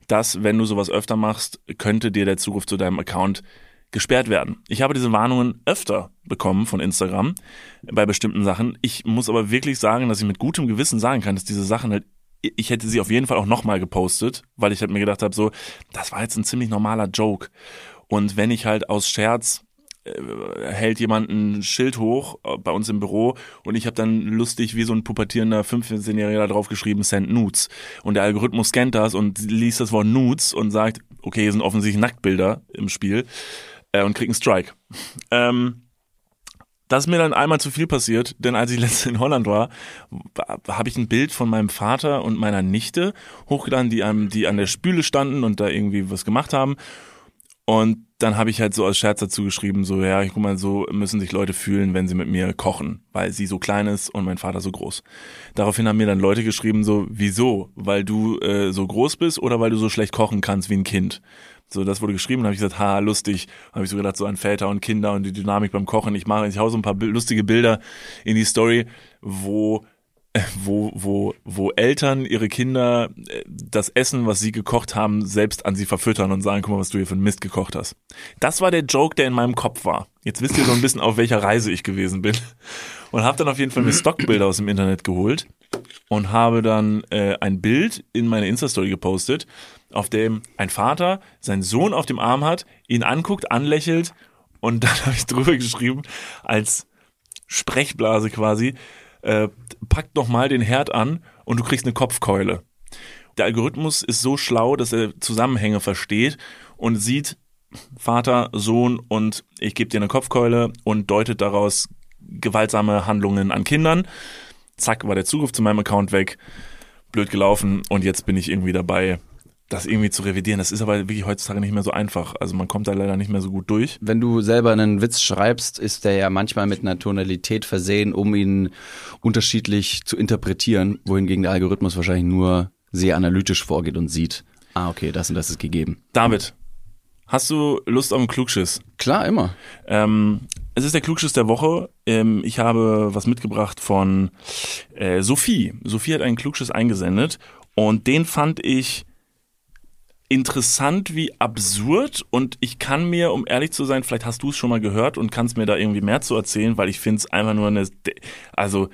S2: dass wenn du sowas öfter machst, könnte dir der Zugriff zu deinem Account gesperrt werden. Ich habe diese Warnungen öfter bekommen von Instagram bei bestimmten Sachen. Ich muss aber wirklich sagen, dass ich mit gutem Gewissen sagen kann, dass diese Sachen halt ich hätte sie auf jeden Fall auch nochmal gepostet, weil ich halt mir gedacht habe, so, das war jetzt ein ziemlich normaler Joke. Und wenn ich halt aus Scherz äh, hält jemand ein Schild hoch äh, bei uns im Büro und ich habe dann lustig wie so ein pubertierender 15-Jähriger da drauf geschrieben, send Nudes. Und der Algorithmus scannt das und liest das Wort Nudes und sagt, okay, hier sind offensichtlich Nacktbilder im Spiel äh, und kriegt einen Strike. Ähm, das ist mir dann einmal zu viel passiert, denn als ich letztens in Holland war, habe ich ein Bild von meinem Vater und meiner Nichte hochgeladen, die, einem, die an der Spüle standen und da irgendwie was gemacht haben. Und dann habe ich halt so als Scherz dazu geschrieben, so, ja, ich guck mal, so müssen sich Leute fühlen, wenn sie mit mir kochen, weil sie so klein ist und mein Vater so groß. Daraufhin haben mir dann Leute geschrieben, so, wieso? Weil du äh, so groß bist oder weil du so schlecht kochen kannst wie ein Kind? So, das wurde geschrieben und habe ich gesagt, ha, lustig. Habe ich so gedacht, so an Väter und Kinder und die Dynamik beim Kochen. Ich mache, ich hau so ein paar lustige Bilder in die Story, wo wo, wo, wo Eltern ihre Kinder äh, das Essen, was sie gekocht haben, selbst an sie verfüttern und sagen, guck mal, was du hier für ein Mist gekocht hast. Das war der Joke, der in meinem Kopf war. Jetzt wisst ihr so ein bisschen, auf welcher Reise ich gewesen bin. Und habe dann auf jeden Fall mir Stockbilder aus dem Internet geholt und habe dann äh, ein Bild in meine Insta-Story gepostet, auf dem ein Vater seinen Sohn auf dem Arm hat, ihn anguckt, anlächelt und dann habe ich drüber geschrieben, als Sprechblase quasi, äh, packt noch mal den Herd an und du kriegst eine Kopfkeule. Der Algorithmus ist so schlau, dass er Zusammenhänge versteht und sieht Vater, Sohn und ich gebe dir eine Kopfkeule und deutet daraus gewaltsame Handlungen an Kindern. Zack, war der Zugriff zu meinem Account weg. Blöd gelaufen und jetzt bin ich irgendwie dabei, das irgendwie zu revidieren. Das ist aber wirklich heutzutage nicht mehr so einfach. Also man kommt da leider nicht mehr so gut durch.
S1: Wenn du selber einen Witz schreibst, ist der ja manchmal mit einer Tonalität versehen, um ihn unterschiedlich zu interpretieren, wohingegen der Algorithmus wahrscheinlich nur sehr analytisch vorgeht und sieht, ah, okay, das und das ist gegeben.
S2: David, hast du Lust auf einen Klugschiss?
S1: Klar, immer.
S2: Ähm, es ist der Klugschiss der Woche. Ähm, ich habe was mitgebracht von äh, Sophie. Sophie hat einen Klugschiss eingesendet und den fand ich interessant wie absurd und ich kann mir, um ehrlich zu sein, vielleicht hast du es schon mal gehört und kannst mir da irgendwie mehr zu erzählen, weil ich finde es einfach nur eine, also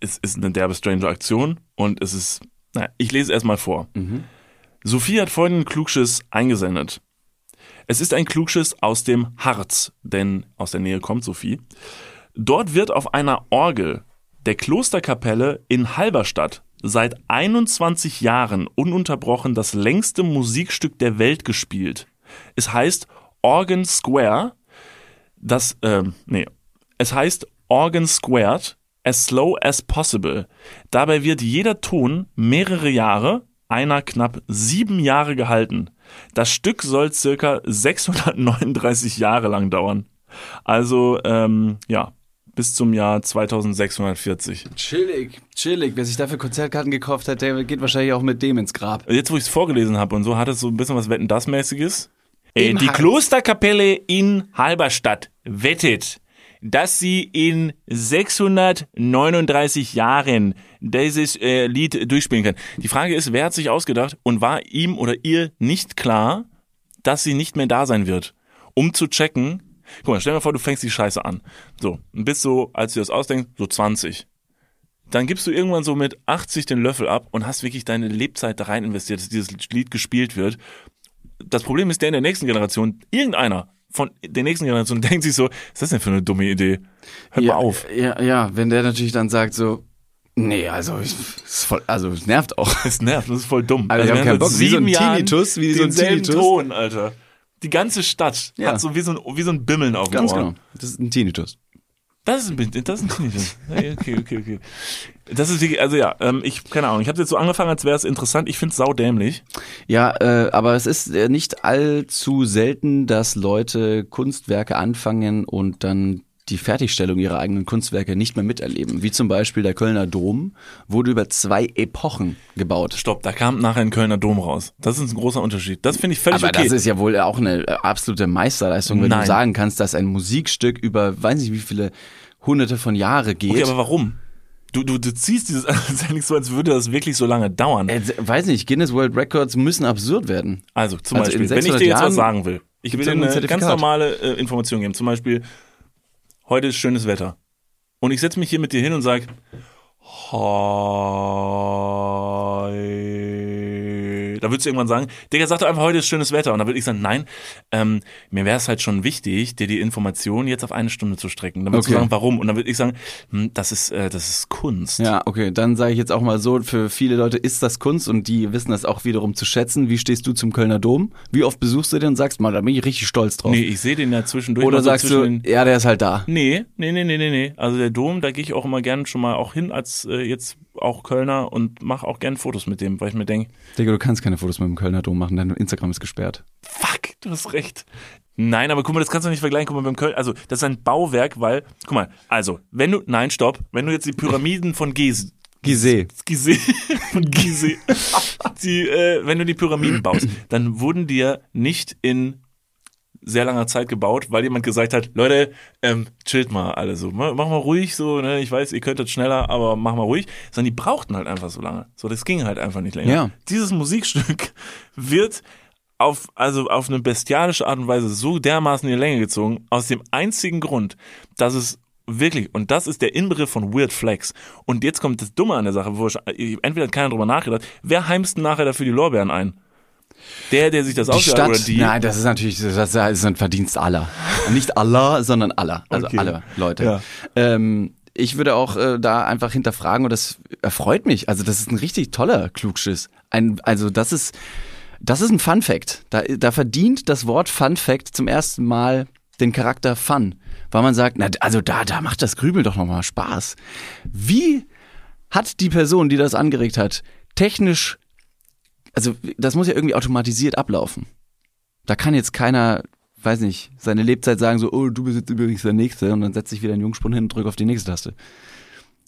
S2: es ist eine derbe Stranger Aktion und es ist, naja, ich lese erstmal vor. Mhm. Sophie hat folgenden Klugschiss eingesendet. Es ist ein Klugschiss aus dem Harz, denn aus der Nähe kommt Sophie. Dort wird auf einer Orgel der Klosterkapelle in Halberstadt seit 21 Jahren ununterbrochen das längste Musikstück der Welt gespielt. Es heißt Organ Square. Das, äh, nee, es heißt Organ Squared as slow as possible. Dabei wird jeder Ton mehrere Jahre, einer knapp sieben Jahre gehalten. Das Stück soll circa 639 Jahre lang dauern. Also, ähm, ja, bis zum Jahr 2640.
S1: Chillig, chillig. Wer sich dafür Konzertkarten gekauft hat, der geht wahrscheinlich auch mit dem ins Grab.
S2: Jetzt, wo ich es vorgelesen habe und so, hat es so ein bisschen was Wetten das mäßiges. Äh, die Klosterkapelle in Halberstadt wettet, dass sie in 639 Jahren dieses äh, Lied durchspielen kann. Die Frage ist, wer hat sich ausgedacht und war ihm oder ihr nicht klar, dass sie nicht mehr da sein wird, um zu checken, Guck mal, stell dir mal vor, du fängst die Scheiße an. So, und bist so, als du das ausdenkst, so 20. Dann gibst du irgendwann so mit 80 den Löffel ab und hast wirklich deine Lebzeit da rein investiert, dass dieses Lied gespielt wird. Das Problem ist, der in der nächsten Generation, irgendeiner von der nächsten Generation denkt sich so, was ist das denn für eine dumme Idee? Hör
S1: ja,
S2: mal auf.
S1: Ja, ja, wenn der natürlich dann sagt so, Nee, also ist voll, also es nervt auch.
S2: Es nervt, das ist voll dumm.
S1: Also, also ich hab keinen Bock, wie so ein Tinnitus, wie so ein Tinnitus.
S2: Ton, Alter. Die ganze Stadt ja. hat so wie so ein, wie so ein Bimmeln auf dem Ganz Ohr. genau.
S1: Das ist ein Tinnitus.
S2: Das ist ein, das ist ein Tinnitus. Okay, okay, okay. Das ist wirklich, also ja, ähm, ich, keine Ahnung, ich habe jetzt so angefangen, als wäre es interessant. Ich finde es saudämlich.
S1: Ja, äh, aber es ist äh, nicht allzu selten, dass Leute Kunstwerke anfangen und dann die Fertigstellung ihrer eigenen Kunstwerke nicht mehr miterleben. Wie zum Beispiel der Kölner Dom wurde über zwei Epochen gebaut.
S2: Stopp, da kam nachher ein Kölner Dom raus. Das ist ein großer Unterschied. Das finde ich völlig
S1: Aber
S2: okay.
S1: das ist ja wohl auch eine absolute Meisterleistung, wenn
S2: Nein.
S1: du sagen kannst, dass ein Musikstück über weiß nicht wie viele hunderte von Jahre geht.
S2: okay, aber warum? Du, du, du ziehst dieses, das ist ja nicht so, als würde das wirklich so lange dauern.
S1: äh, weiß nicht, Guinness World Records müssen absurd werden.
S2: Also zum
S1: Also
S2: Beispiel, wenn ich
S1: 600
S2: dir jetzt was
S1: Jahren
S2: sagen will, ich will dir eine ganz normale äh, Information geben. Zum Beispiel, heute ist schönes Wetter. Und ich setze mich hier mit dir hin und sage, Hi. Da würdest du irgendwann sagen, Digga, sag doch einfach, heute ist schönes Wetter. Und dann würde ich sagen, nein, ähm, mir wäre es halt schon wichtig, dir die Information jetzt auf eine Stunde zu strecken. Dann würdest
S1: Okay.
S2: du sagen, warum? Und dann würde ich sagen, hm, das ist, äh, das ist Kunst.
S1: Ja, okay, dann sage ich jetzt auch mal so, für viele Leute ist das Kunst und die wissen das auch wiederum zu schätzen. Wie stehst du zum Kölner Dom? Wie oft besuchst du den und sagst mal, da bin ich richtig stolz drauf.
S2: Nee, ich sehe den ja zwischendurch.
S1: Oder
S2: so
S1: sagst
S2: zwischen
S1: du, ja, der ist halt da.
S2: Nee, nee, nee, nee, nee, nee. Also der Dom, da gehe ich auch immer gern schon mal auch hin als äh, jetzt auch Kölner und mache auch gern Fotos mit dem, weil ich mir denke,
S1: Digga, du kannst keine Fotos mit dem Kölner Dom machen, dein Instagram ist gesperrt.
S2: fuck, du hast recht. Nein, aber guck mal, das kannst du nicht vergleichen. Guck mal, beim Köln, also das ist ein Bauwerk, weil, guck mal, also, wenn du, nein, stopp, wenn du jetzt die Pyramiden von Gizeh,
S1: Gizeh.
S2: Gizeh, von Gizeh, die, äh, wenn du die Pyramiden baust, dann wurden die ja nicht in sehr langer Zeit gebaut, weil jemand gesagt hat, Leute, ähm, chillt mal alle so, mach mal ruhig so, ne? ich weiß, ihr könntet schneller, aber mach mal ruhig, sondern die brauchten halt einfach so lange. So, das ging halt einfach nicht länger.
S1: Ja.
S2: Dieses Musikstück wird auf, also auf eine bestialische Art und Weise so dermaßen in die Länge gezogen, aus dem einzigen Grund, dass es wirklich, und das ist der Inbegriff von Weird Flex. Und jetzt kommt das Dumme an der Sache, wo ich, entweder hat keiner drüber nachgedacht, wer heimst nachher dafür die Lorbeeren ein? Der, der sich das ausgedacht oder die?
S1: nein, das ist natürlich, das ist ein Verdienst aller. Nicht aller, sondern aller. Also
S2: Okay.
S1: alle Leute.
S2: Ja.
S1: Ähm, ich würde auch äh, da einfach hinterfragen und das erfreut mich. Also das ist ein richtig toller Klugschiss. Ein, also das ist, das ist ein Fun Fact. Da, da verdient das Wort Fun Fact zum ersten Mal den Charakter Fun, weil man sagt, na, also da, da macht das Grübel doch nochmal Spaß. Wie hat die Person, die das angeregt hat, technisch, also das muss ja irgendwie automatisiert ablaufen. Da kann jetzt keiner, weiß nicht, seine Lebzeit sagen so, oh, du bist jetzt übrigens der Nächste und dann setzt sich wieder ein Jungspund hin und drückt auf die nächste Taste.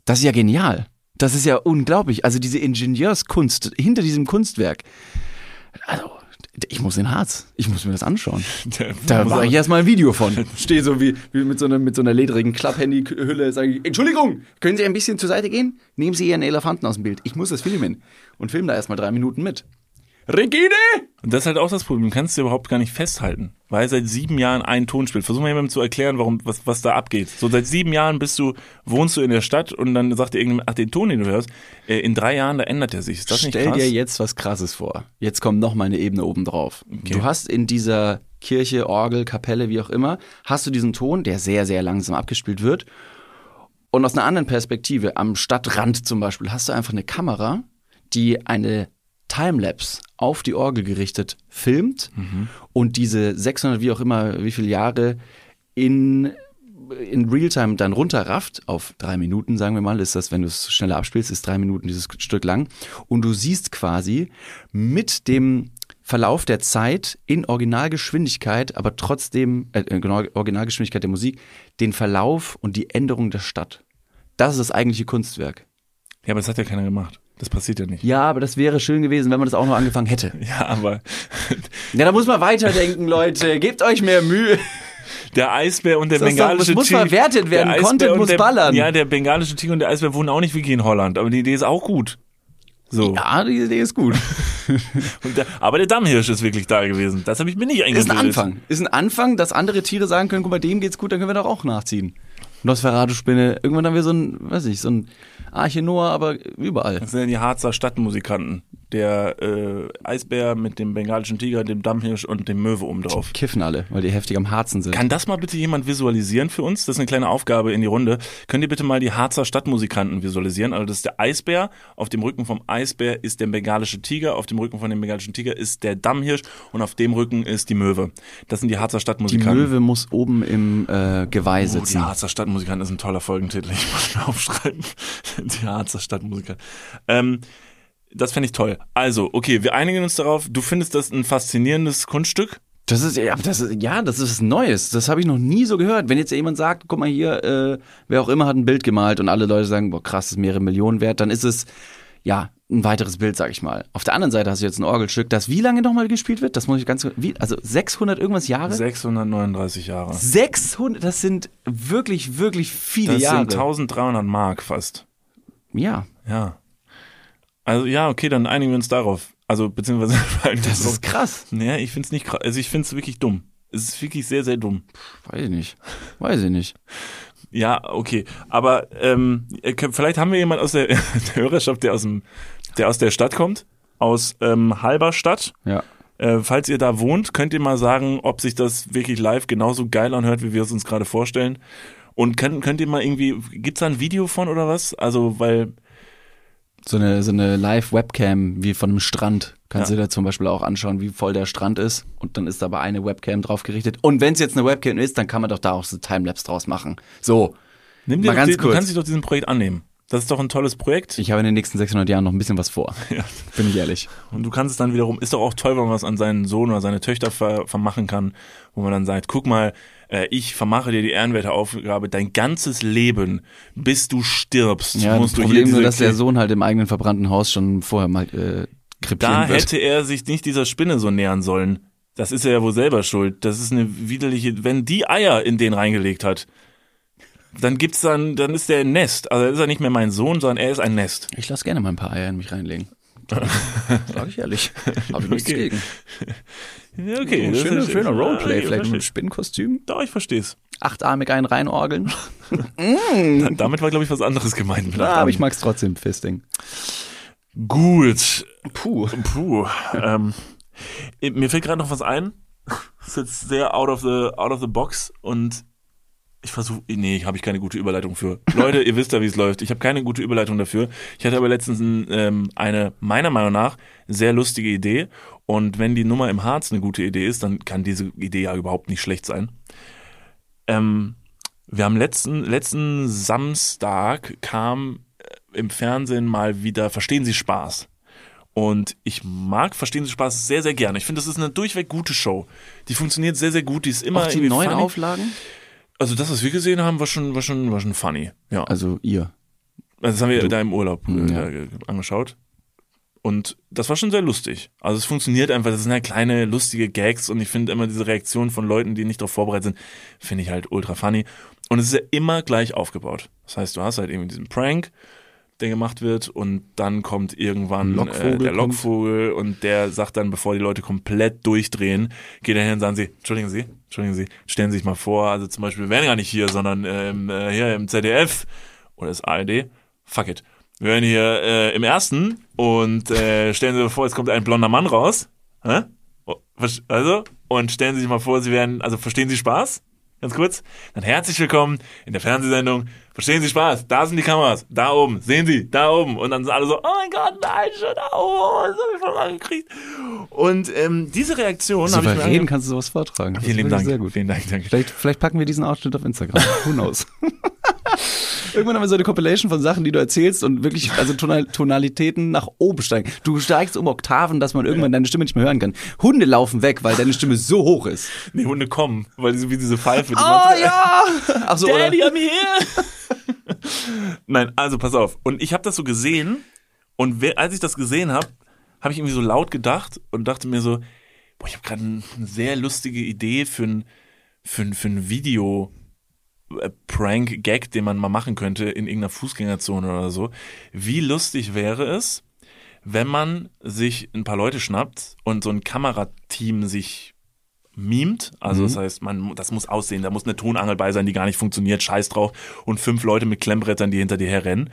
S1: Das ist ja genial. Das ist ja unglaublich. Also diese Ingenieurskunst hinter diesem Kunstwerk. Also, ich muss in Harz. Ich muss mir das anschauen. Da mache ich erstmal ein Video von. Stehe so wie, wie mit, so einer, mit so einer ledrigen Klapphandy-Hülle, sage ich, Entschuldigung, können Sie ein bisschen zur Seite gehen? Nehmen Sie Ihren Elefanten aus dem Bild. Ich muss das filmen. Und film da erstmal drei Minuten mit. Regine!
S2: Und das ist halt auch das Problem. Du kannst dir überhaupt gar nicht festhalten, weil seit sieben Jahren ein Ton spielt. Versuch mal jemandem zu erklären, warum, was, was da abgeht. So seit sieben Jahren bist du, wohnst du in der Stadt und dann sagt dir irgendjemand, ach, den Ton, den du hörst, äh, in drei Jahren, da ändert er sich. Ist das nicht
S1: Stell
S2: krass?
S1: dir jetzt was Krasses vor. Jetzt kommt noch mal eine Ebene oben drauf. Du hast in dieser Kirche, Orgel, Kapelle, wie auch immer, hast du diesen Ton, der sehr, sehr langsam abgespielt wird. Und aus einer anderen Perspektive, am Stadtrand zum Beispiel, hast du einfach eine Kamera, die eine Timelapse auf die Orgel gerichtet filmt und diese 600, wie auch immer, wie viele Jahre in in Realtime dann runterrafft, auf drei Minuten, sagen wir mal, ist das, wenn du es schneller abspielst, ist drei Minuten dieses Stück lang. Und du siehst quasi mit dem Verlauf der Zeit in Originalgeschwindigkeit, aber trotzdem, äh, genau, Originalgeschwindigkeit der Musik, den Verlauf und die Änderung der Stadt. Das ist das eigentliche Kunstwerk.
S2: Ja, aber das hat ja keiner gemacht. Das passiert ja nicht.
S1: Ja, aber das wäre schön gewesen, wenn man das auch noch angefangen hätte.
S2: Ja, aber
S1: Ja, da muss man weiterdenken, Leute. Gebt euch mehr Mühe.
S2: der Eisbär und der
S1: Das
S2: bengalische
S1: das muss
S2: Tiger.
S1: verwertet werden. Content muss
S2: der,
S1: ballern.
S2: Ja, der bengalische Tiger und der Eisbär wohnen auch nicht wie in Holland, aber die Idee ist auch gut. So.
S1: Ja, die Idee ist gut.
S2: Der, aber der Dammhirsch ist wirklich da gewesen. Das habe ich mir nicht eingebildet.
S1: Ist ein Anfang. Ist ein Anfang, dass andere Tiere sagen können, guck mal, dem geht's gut, dann können wir doch auch nachziehen. Nosferatu-Spinne, irgendwann haben wir so ein, weiß ich, so ein Arche Noah, aber überall.
S2: Das sind ja die Harzer Stadtmusikanten. Der äh, Eisbär mit dem bengalischen Tiger, dem Dammhirsch und dem Möwe oben drauf.
S1: Kiffen alle, weil die heftig am Harzen sind.
S2: Kann das mal bitte jemand visualisieren für uns? Das ist eine kleine Aufgabe in die Runde. Könnt ihr bitte mal die Harzer Stadtmusikanten visualisieren? Also das ist der Eisbär. Auf dem Rücken vom Eisbär ist der bengalische Tiger. Auf dem Rücken von dem bengalischen Tiger ist der Dammhirsch. Und auf dem Rücken ist die Möwe. Das sind die Harzer
S1: die
S2: Stadtmusikanten.
S1: Möwe muss oben im äh, Geweih
S2: Oh, die
S1: sitzen.
S2: Harzer Stadtmusikanten ist ein toller Folgentitel. Ich muss mir aufschreiben. Die Harzer Stadtmusikanten. Ähm, das fände ich toll. Also, okay, wir einigen uns darauf. Du findest das ein faszinierendes Kunststück.
S1: Das ist ja, das ist, ja, das ist Neues. Das habe ich noch nie so gehört. Wenn jetzt jemand sagt, guck mal hier, äh, wer auch immer hat ein Bild gemalt und alle Leute sagen, boah, krass, das ist mehrere Millionen wert, dann ist es ja ein weiteres Bild, sag ich mal. Auf der anderen Seite hast du jetzt ein Orgelstück, das wie lange nochmal gespielt wird? Das muss ich ganz, wie, also 600 irgendwas Jahre?
S2: 639 Jahre.
S1: 600, das sind wirklich, wirklich viele
S2: Das
S1: Jahre.
S2: sind 1300 Mark fast.
S1: ja,
S2: Ja. Also ja, okay, dann einigen wir uns darauf. Also beziehungsweise
S1: das ist krass.
S2: Ja, ich find's nicht krass. Also ich find's wirklich dumm. Es ist wirklich sehr, sehr dumm.
S1: Weiß ich nicht. Weiß ich nicht.
S2: Ja, okay. Aber ähm, könnt- vielleicht haben wir jemand aus der, der Hörerschaft, der aus dem, der aus der Stadt kommt, aus ähm, Halberstadt.
S1: Ja.
S2: Äh, falls ihr da wohnt, könnt ihr mal sagen, ob sich das wirklich live genauso geil anhört, wie wir es uns gerade vorstellen. Und könnt, könnt ihr mal irgendwie, gibt's da ein Video von oder was? Also, weil,
S1: So eine, so eine Live-Webcam wie von einem Strand. Kannst
S2: Ja.
S1: du dir zum Beispiel auch anschauen, wie voll der Strand ist. Und dann ist aber eine Webcam drauf gerichtet. Und wenn es jetzt eine Webcam ist, dann kann man doch da auch so Timelapse draus machen. So,
S2: nimm
S1: Mal
S2: dir
S1: ganz
S2: du
S1: kurz.
S2: kannst dich doch diesem Projekt annehmen. Das ist doch ein tolles Projekt.
S1: ich habe in den nächsten 600 Jahren noch ein bisschen was vor.
S2: Ja.
S1: Bin ich ehrlich.
S2: Und du kannst es dann wiederum, ist doch auch toll, wenn man was an seinen Sohn oder seine Töchter ver, vermachen kann, wo man dann sagt, guck mal, äh, ich vermache dir die ehrenwerte Aufgabe, dein ganzes Leben, bis du stirbst,
S1: Ja, das
S2: musst du hier
S1: Problem nur, dass der Sohn halt im eigenen verbrannten Haus schon vorher mal äh, krepieren
S2: Da
S1: wird.
S2: hätte er sich nicht dieser Spinne so nähern sollen. Das ist er ja wohl selber schuld. Das ist eine widerliche, wenn die Eier in den reingelegt hat, dann gibt's dann, dann ist der ein Nest. Also ist er nicht mehr mein Sohn, sondern er ist ein Nest.
S1: Ich lasse gerne mal ein paar Eier in mich reinlegen. Sag ich ehrlich. Habe ich nichts
S2: Okay.
S1: gegen.
S2: Ja, okay.
S1: schöner,
S2: ist-
S1: schöner
S2: Ah,
S1: Roleplay,
S2: ich
S1: vielleicht mit einem
S2: verstehe.
S1: Spinnenkostüm.
S2: Doch, ich versteh's.
S1: Achtarmig einen reinorgeln.
S2: Damit war, glaube ich, was anderes gemeint.
S1: Ja, aber
S2: Achtarmen.
S1: ich mag's trotzdem, Fisting.
S2: Gut.
S1: Puh.
S2: Puh. ähm, mir fällt gerade noch was ein. Das ist jetzt sehr out of the, out of the box und ich versuche, nee, habe ich keine gute Überleitung für. Leute, ihr wisst ja, wie es läuft. Ich habe keine gute Überleitung dafür. Ich hatte aber letztens ein, ähm, eine, meiner Meinung nach, sehr lustige Idee. Und wenn die Nummer im Harz eine gute Idee ist, dann kann diese Idee ja überhaupt nicht schlecht sein. Ähm, wir haben letzten, letzten Samstag kam äh, im Fernsehen mal wieder Verstehen Sie Spaß. Und ich mag Verstehen Sie Spaß sehr, sehr gerne. Ich finde, das ist eine durchweg gute Show. Die funktioniert sehr, sehr gut. Die ist immer
S1: Auch die neuen
S2: funny.
S1: Auflagen?
S2: Also das, was wir gesehen haben, war schon, war schon, war schon funny. Ja. Also
S1: Also ihr.
S2: das haben wir
S1: du.
S2: da im Urlaub äh,
S1: Mhm, ja.
S2: äh, angeschaut. Und das war schon sehr lustig. Also es funktioniert einfach. Das sind halt kleine, lustige Gags und ich finde immer diese Reaktion von Leuten, die nicht darauf vorbereitet sind, finde ich halt ultra funny. Und es ist ja immer gleich aufgebaut. Das heißt, du hast halt irgendwie diesen Prank, der gemacht wird und dann kommt irgendwann
S1: Lockvogel
S2: äh, der
S1: kommt.
S2: Lockvogel und der sagt dann, bevor die Leute komplett durchdrehen, geht er hin und sagen sie, entschuldigen Sie, entschuldigen Sie, stellen Sie sich mal vor, also zum Beispiel, wir wären gar nicht hier, sondern ähm, äh, hier im ZDF oder das ARD, fuck it. Wir wären hier äh, im ersten und äh, stellen Sie sich vor, jetzt kommt ein blonder Mann raus. Hä? Oh, Also, und stellen Sie sich mal vor, Sie werden, also verstehen Sie Spaß? Ganz kurz. Dann herzlich willkommen in der Fernsehsendung. Verstehen Sie Spaß? Da sind die Kameras. Da oben. Sehen Sie? Da oben. Und dann sind alle so, oh mein Gott, nein, schon da oben. Das hab ich voll angekriegt. Und ähm, diese Reaktion habe ich mir ange-
S1: kannst du sowas vortragen.
S2: Vielen lieben Dank.
S1: Sehr gut.
S2: Vielen Dank, danke.
S1: Vielleicht, vielleicht packen wir diesen Ausschnitt auf Instagram. Who knows? Irgendwann haben wir so eine Compilation von Sachen, die du erzählst und wirklich, also Tonal Tonalitäten nach oben steigen. Du steigst um Oktaven, dass man irgendwann deine Stimme nicht mehr hören kann. Hunde laufen weg, weil deine Stimme so hoch ist.
S2: Nee, Hunde kommen, weil die so wie diese Pfeife. Die
S1: Oh ja! Ach so, oder?
S2: Daddy, I'm here. Nein, also pass auf. Und ich habe das so gesehen und als ich das gesehen habe, habe ich irgendwie so laut gedacht und dachte mir so, boah, ich habe gerade eine sehr lustige Idee für ein, für ein, für ein Video. Äh, Prank-Gag, den man mal machen könnte in irgendeiner Fußgängerzone oder so. Wie lustig wäre es, wenn man sich ein paar Leute schnappt und so ein Kamerateam sich mimt, also das heißt, man, das muss aussehen, da muss eine Tonangel bei sein, die gar nicht funktioniert, scheiß drauf, und fünf Leute mit Klemmbrettern, die hinter dir herrennen.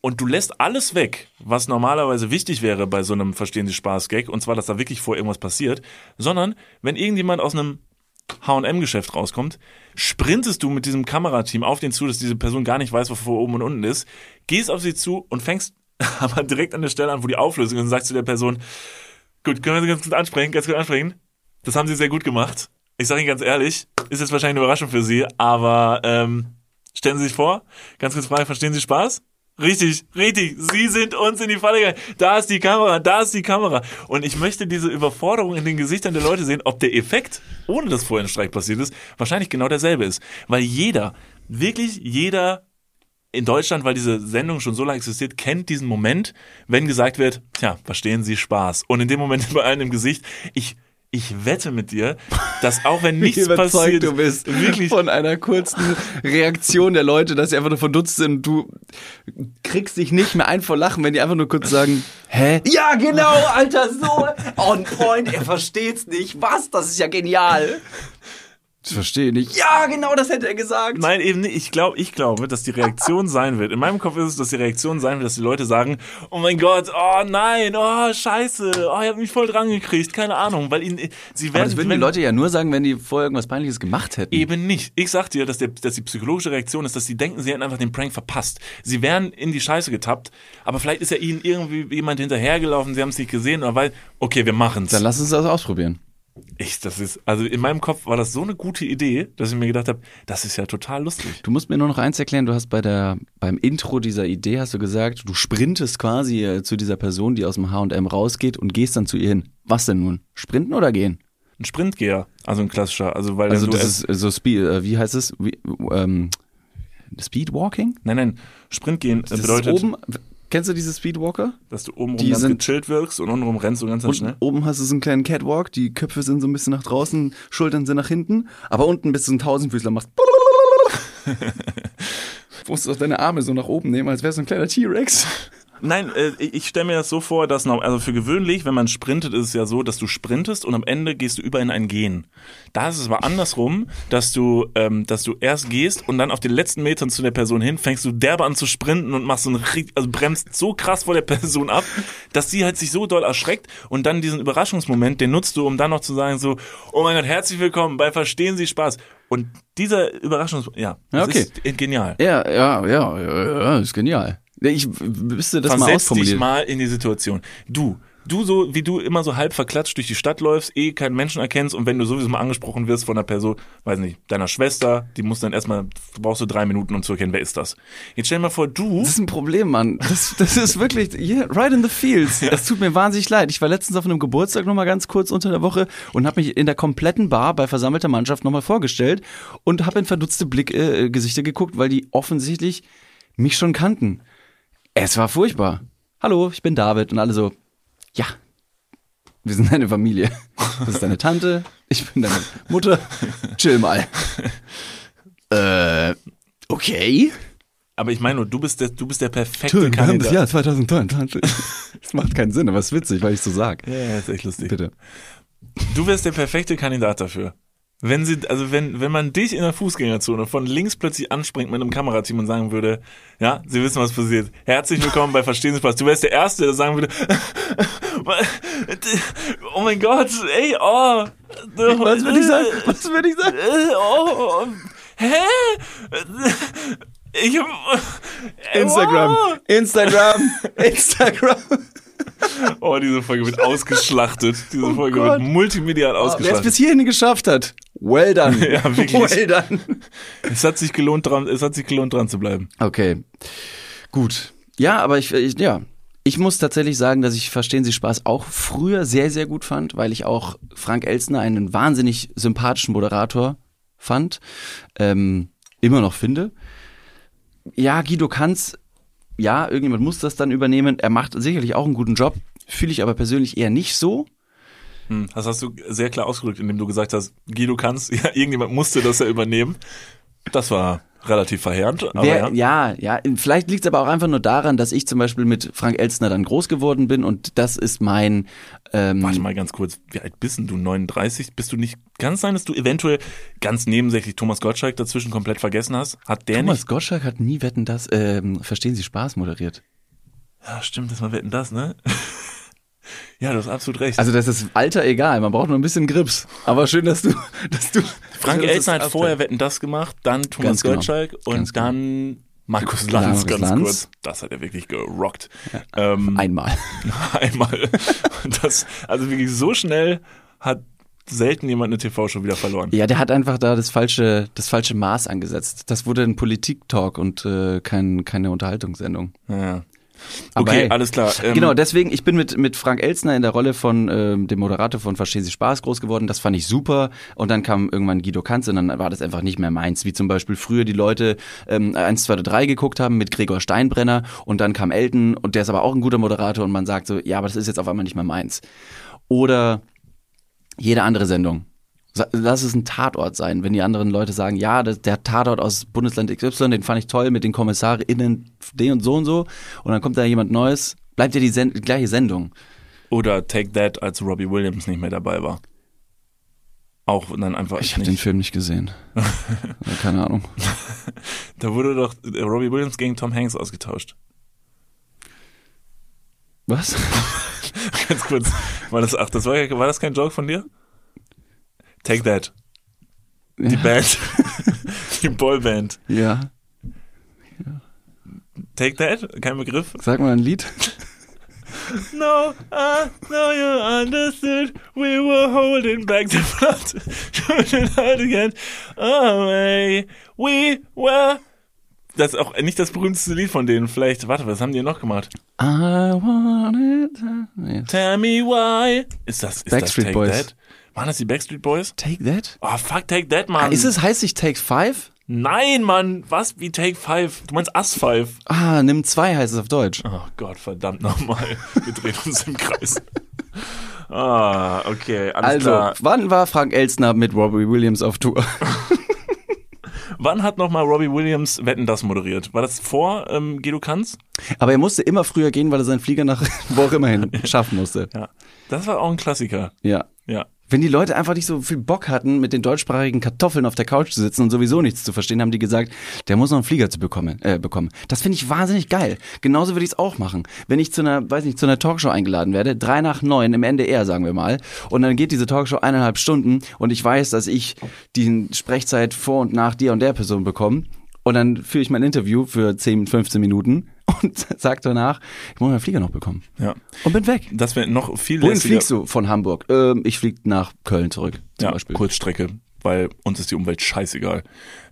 S2: Und du lässt alles weg, was normalerweise wichtig wäre bei so einem Verstehen Sie Spaß-Gag, und zwar, dass da wirklich vor irgendwas passiert, sondern wenn irgendjemand aus einem H&M-Geschäft rauskommt, sprintest du mit diesem Kamerateam auf den zu, dass diese Person gar nicht weiß, wo vor oben und unten ist, gehst auf sie zu und fängst aber direkt an der Stelle an, wo die Auflösung ist und sagst zu der Person, gut, können wir sie ganz kurz ansprechen, ganz kurz ansprechen? Das haben sie sehr gut gemacht. Ich sage Ihnen ganz ehrlich, ist jetzt wahrscheinlich eine Überraschung für Sie, aber ähm, stellen Sie sich vor, ganz kurz Frage, verstehen Sie Spaß? Richtig, richtig. Sie sind uns in die Falle gegangen. Da ist die Kamera, da ist die Kamera. Und ich möchte diese Überforderung in den Gesichtern der Leute sehen, ob der Effekt, ohne dass vorher ein Streik passiert ist, wahrscheinlich genau derselbe ist. Weil jeder, wirklich jeder in Deutschland, weil diese Sendung schon so lange existiert, kennt diesen Moment, wenn gesagt wird, tja, verstehen Sie Spaß. Und in dem Moment bei einem im Gesicht, ich ich wette mit dir, dass auch wenn nichts
S1: Wie überzeugt
S2: passiert,
S1: du bist
S2: wirklich
S1: von einer kurzen Reaktion der Leute, dass sie einfach nur verdutzt sind. Du kriegst dich nicht mehr ein vor Lachen, wenn die einfach nur kurz sagen, hä? Ja, genau, Alter, so on point. Er versteht's nicht. Was? Das ist ja genial. Ich verstehe nicht. Ja, genau, das hätte er gesagt.
S2: Nein, eben nicht. Ich glaube, ich glaube, dass die Reaktion sein wird. In meinem Kopf ist es, dass die Reaktion sein wird, dass die Leute sagen, oh mein Gott, oh nein, oh scheiße, oh, ihr habt mich voll dran gekriegt, keine Ahnung, weil ihnen, sie
S1: Aber
S2: werden,
S1: das würden die Leute ja nur sagen, wenn die vorher irgendwas Peinliches gemacht hätten.
S2: Eben nicht. Ich sag dir, dass, der, dass die psychologische Reaktion ist, dass sie denken, sie hätten einfach den Prank verpasst. Sie wären in die Scheiße getappt, aber vielleicht ist ja ihnen irgendwie jemand hinterhergelaufen, sie haben es nicht gesehen oder weil, okay, wir machen's.
S1: Dann lass uns das ausprobieren.
S2: Ich, das ist, also in meinem Kopf war das so eine gute Idee, dass ich mir gedacht habe, das ist ja total lustig.
S1: Du musst mir nur noch eins erklären, du hast bei der, beim Intro dieser Idee hast du gesagt, du sprintest quasi äh, zu dieser Person, die aus dem H&M rausgeht und gehst dann zu ihr hin. Was denn nun? Sprinten oder gehen?
S2: Ein Sprintgeher, also ein klassischer, also weil
S1: Also das ist äh, so Speed, äh, wie heißt es? Wie, ähm, Speedwalking?
S2: Nein, nein, Sprintgehen
S1: Das
S2: bedeutet,
S1: oben, kennst du diese Speedwalker?
S2: dass du oben
S1: die
S2: ganz
S1: sind-
S2: gechillt wirkst und untenrum rennst du ganz, ganz schnell.
S1: oben hast du so einen kleinen Catwalk, die Köpfe sind so ein bisschen nach draußen, Schultern sind nach hinten, aber unten bist du ein Tausendfüßler, machst Du musst auch deine Arme so nach oben nehmen, als wärst du ein kleiner T-Rex.
S2: Nein, äh, ich stelle mir das so vor, dass noch, also für gewöhnlich, wenn man sprintet, ist es ja so, dass du sprintest und am Ende gehst du über in ein Gehen. Da ist es aber andersrum, dass du, ähm, dass du erst gehst und dann auf den letzten Metern zu der Person hin, fängst du derbe an zu sprinten und machst so einen, also bremst so krass vor der Person ab, dass sie halt sich so doll erschreckt und dann diesen Überraschungsmoment, den nutzt du, um dann noch zu sagen so, oh mein Gott, herzlich willkommen bei Verstehen Sie Spaß. Und dieser Überraschungs, ja, das
S1: okay.
S2: ist genial.
S1: Ja, ja, ja, ja, ja, ist genial. Ich müsste das mal
S2: Versetz dich
S1: ausformulieren.
S2: mal in die Situation. Du, du so, wie du immer so halb verklatscht durch die Stadt läufst, eh keinen Menschen erkennst und wenn du sowieso mal angesprochen wirst von einer Person, weiß nicht, deiner Schwester, die muss dann erstmal, brauchst du drei Minuten, um zu erkennen, wer ist das. Jetzt stell dir mal vor, du,
S1: Das ist ein Problem, Mann. Das, das ist wirklich, yeah, right in the fields. Es tut mir wahnsinnig leid. Ich war letztens auf einem Geburtstag nochmal ganz kurz unter der Woche und habe mich in der kompletten Bar bei versammelter Mannschaft nochmal vorgestellt und habe in verdutzte Blick, äh, Gesichter geguckt, weil die offensichtlich mich schon kannten. Es war furchtbar. Hallo, ich bin David und alle so, ja, wir sind eine Familie. Das ist deine Tante, ich bin deine Mutter. Chill mal. Äh, okay.
S2: aber ich meine nur, du bist der, du bist der perfekte Kandidat.
S1: Jahr 2022. Das macht keinen Sinn, aber es ist witzig, weil ich so sag.
S2: Ja, ja, ist echt lustig.
S1: Bitte.
S2: Du wärst der perfekte Kandidat dafür. Wenn sie, also wenn, wenn man dich in der Fußgängerzone von links plötzlich anspringt mit einem Kamerateam und sagen würde, ja, Sie wissen, was passiert. Herzlich willkommen bei Verstehen Sie Spaß. Du wärst der Erste, der sagen würde, oh mein Gott, ey, oh.
S1: Was würde ich sagen? Was würde ich sagen?
S2: Oh, hä? Ich hab,
S1: Instagram.
S2: Oh.
S1: Instagram. Instagram.
S2: Oh, diese Folge wird ausgeschlachtet. Diese Folge
S1: Gott.
S2: wird multimedial
S1: Wer es
S2: ausgeschlachtet.
S1: bis hierhin geschafft hat. Well done.
S2: Ja, wirklich.
S1: Well done.
S2: Es hat sich gelohnt, dran, es hat sich gelohnt, dran zu bleiben.
S1: Okay. Gut. Ja, aber ich, ich ja. Ich muss tatsächlich sagen, dass ich Verstehen Sie Spaß auch früher sehr, sehr gut fand, weil ich auch Frank Elstner einen wahnsinnig sympathischen Moderator fand. Ähm, immer noch finde. Ja, Guido Kanz, ja, irgendjemand muss das dann übernehmen. Er macht sicherlich auch einen guten Job. Fühle ich aber persönlich eher nicht so.
S2: Hm, Das hast du sehr klar ausgedrückt, indem du gesagt hast, Guido kannst, ja, irgendjemand musste das ja übernehmen. Das war relativ verheerend, aber
S1: Wer,
S2: ja.
S1: ja, ja, vielleicht liegt es aber auch einfach nur daran, dass ich zum Beispiel mit Frank Elstner dann groß geworden bin und das ist mein. Ähm,
S2: Warte mal ganz kurz, wie alt bist denn du? 39? Bist du nicht, kann es sein, dass du eventuell ganz nebensächlich Thomas Gottschalk dazwischen komplett vergessen hast? Hat der
S1: Thomas
S2: nicht?
S1: Gottschalk hat nie Wetten das, ähm, Verstehen Sie Spaß moderiert.
S2: Ja, stimmt, das war wetten das, ne? ja, du hast absolut recht.
S1: Also das ist Alter egal, man braucht nur ein bisschen Grips. Aber schön, dass du, dass du.
S2: Frank
S1: dass das
S2: Elstner hat
S1: abfällt.
S2: vorher wetten das gemacht, dann Thomas
S1: Ganz genau.
S2: Gottschalk und
S1: Ganz genau.
S2: dann Markus Lanz,
S1: Markus
S2: ganz
S1: Lanz.
S2: kurz. Das hat er wirklich gerockt. Ähm,
S1: Einmal.
S2: einmal. Das, also wirklich so schnell hat selten jemand eine TV-Show wieder verloren.
S1: Ja, der hat einfach da das falsche, das falsche Maß angesetzt. Das wurde ein Politik-Talk und äh, kein, keine Unterhaltungssendung.
S2: Ja.
S1: Aber
S2: Okay,
S1: hey,
S2: alles klar. Ähm,
S1: genau, deswegen, ich bin mit, mit Frank Elzner in der Rolle von ähm, dem Moderator von Verstehen Sie Spaß groß geworden. Das fand ich super. Und dann kam irgendwann Guido Kanz und dann war das einfach nicht mehr meins. Wie zum Beispiel früher die Leute ähm, 1, 2 oder 3 geguckt haben mit Gregor Steinbrenner und dann kam Elton und der ist aber auch ein guter Moderator und man sagt so, ja, aber das ist jetzt auf einmal nicht mehr meins. Oder jede andere Sendung. Lass es ein Tatort sein, wenn die anderen Leute sagen, ja, der Tatort aus Bundesland XY, den fand ich toll mit den KommissarInnen, den und so und so. Und dann kommt da jemand Neues, bleibt ja die, Sen die gleiche Sendung.
S2: Oder Take That, als Robbie Williams nicht mehr dabei war. Auch dann einfach.
S1: Ich habe den Film nicht gesehen. Keine Ahnung.
S2: Da wurde doch äh, Robbie Williams gegen Tom Hanks ausgetauscht.
S1: Was?
S2: Ganz kurz. War das, ach, das war, war das kein Joke von dir? Take That. Die
S1: Ja.
S2: Band. Die Boyband.
S1: Ja.
S2: Take That? Kein Begriff?
S1: Sag mal ein Lied.
S2: No, I know you understood. We were holding back the blood. Shooting out again. Away. We were. Das ist auch nicht das berühmteste Lied von denen. Vielleicht, warte, was haben die noch gemacht?
S1: I want it. Nee.
S2: Tell me why. Ist das, ist
S1: Backstreet
S2: das Take
S1: Boys.
S2: That? Waren das die Backstreet Boys?
S1: Take that?
S2: Oh, fuck, Take That, Mann.
S1: Ist es, heißt sich Take Five?
S2: Nein, Mann. Was? Wie Take Five? Du meinst Us Five?
S1: Ah, nimm zwei heißt es auf Deutsch.
S2: Oh Gott, verdammt nochmal. Wir drehen uns im Kreis. Ah, okay, alles
S1: Also,
S2: klar.
S1: wann war Frank Elstner mit Robbie Williams auf Tour?
S2: Wann hat nochmal Robbie Williams Wetten das moderiert? War das vor ähm, Guido Kanz?
S1: Aber er musste immer früher gehen, weil er seinen Flieger nach wo auch immer hin schaffen musste.
S2: Ja. Das war auch ein Klassiker.
S1: Ja.
S2: Ja.
S1: Wenn die Leute einfach nicht so viel Bock hatten, mit den deutschsprachigen Kartoffeln auf der Couch zu sitzen und sowieso nichts zu verstehen, haben die gesagt, der muss noch einen Flieger zu bekommen. Äh, bekommen. Das finde ich wahnsinnig geil. Genauso würde ich es auch machen. Wenn ich zu einer, weiß nicht, zu einer Talkshow eingeladen werde, drei nach neun im NDR, sagen wir mal, und dann geht diese Talkshow eineinhalb Stunden und ich weiß, dass ich die Sprechzeit vor und nach der und der Person bekomme. Und dann führe ich mein Interview für 10, 15 Minuten und sag danach, ich muss meinen Flieger noch bekommen.
S2: Ja.
S1: Und bin weg.
S2: Das wäre noch viel
S1: Wohin
S2: lässiger.
S1: fliegst du von Hamburg? Ähm, ich fliege nach Köln zurück, zum
S2: ja,
S1: Beispiel.
S2: Kurzstrecke, weil uns ist die Umwelt scheißegal.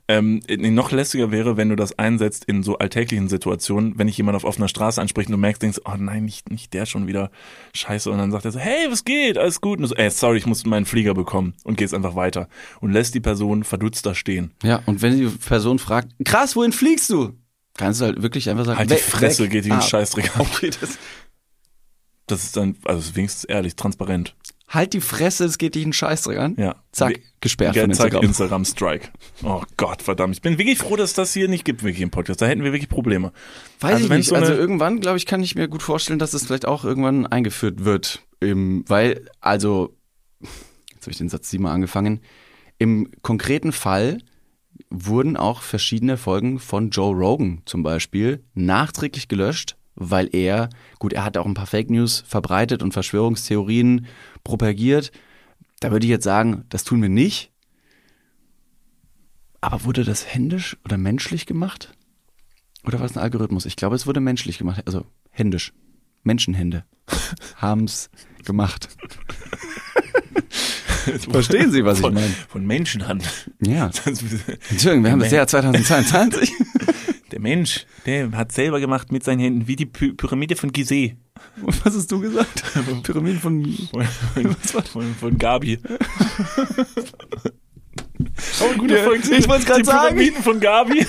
S2: Ähm, noch lässiger wäre, wenn du das einsetzt in so alltäglichen Situationen, wenn ich jemand auf offener Straße anspricht und du merkst, denkst, oh nein, nicht, nicht der schon wieder scheiße. Und dann sagt er so, hey, was geht? Alles gut? Und du so, ey, sorry, ich muss meinen Flieger bekommen und gehst einfach weiter und lässt die Person verdutzt da stehen.
S1: Ja, und wenn die Person fragt, krass, wohin fliegst du? Kannst du halt wirklich einfach sagen,
S2: Halt die
S1: weg,
S2: Fresse,
S1: weg.
S2: geht in den
S1: Ah,
S2: Scheißdreck an.
S1: Okay, das,
S2: Das ist dann, also wenigstens ehrlich, transparent.
S1: halt die Fresse, es geht dich einen Scheißdreck an.
S2: Ja.
S1: Zack, gesperrt
S2: Ja,
S1: von
S2: zack,
S1: Instagram.
S2: Instagram Strike. Oh Gott, verdammt. Ich bin wirklich froh, dass das hier nicht gibt, wirklich im Podcast. Da hätten wir wirklich Probleme.
S1: Weiß
S2: Also
S1: ich nicht.
S2: so
S1: also irgendwann, glaube ich, kann ich mir gut vorstellen, dass es vielleicht auch irgendwann eingeführt wird. Im, weil, also, jetzt habe ich den Satz siebenmal angefangen. Im konkreten Fall wurden auch verschiedene Folgen von Joe Rogan zum Beispiel nachträglich gelöscht, weil er, gut, er hat auch ein paar Fake News verbreitet und Verschwörungstheorien propagiert. Da würde ich jetzt sagen, das tun wir nicht. Aber wurde das händisch oder menschlich gemacht? Oder war es ein Algorithmus? Ich glaube, es wurde menschlich gemacht. Also händisch. Menschenhände haben's gemacht. Verstehen Sie, was ich
S2: von,
S1: meine?
S2: Von Menschenhand.
S1: Ja. Entschuldigung, wir haben das Jahr 2022.
S2: Der Mensch, der hat selber gemacht mit seinen Händen, wie die Py Pyramide von Gizeh.
S1: Und was hast du gesagt? Pyramiden von.
S2: Von, von, von, von Gabi. Oh, ein guter
S1: Ja,
S2: Folgentitel.
S1: ich wollt's grad
S2: Die
S1: sagen.
S2: Pyramiden von Gabi.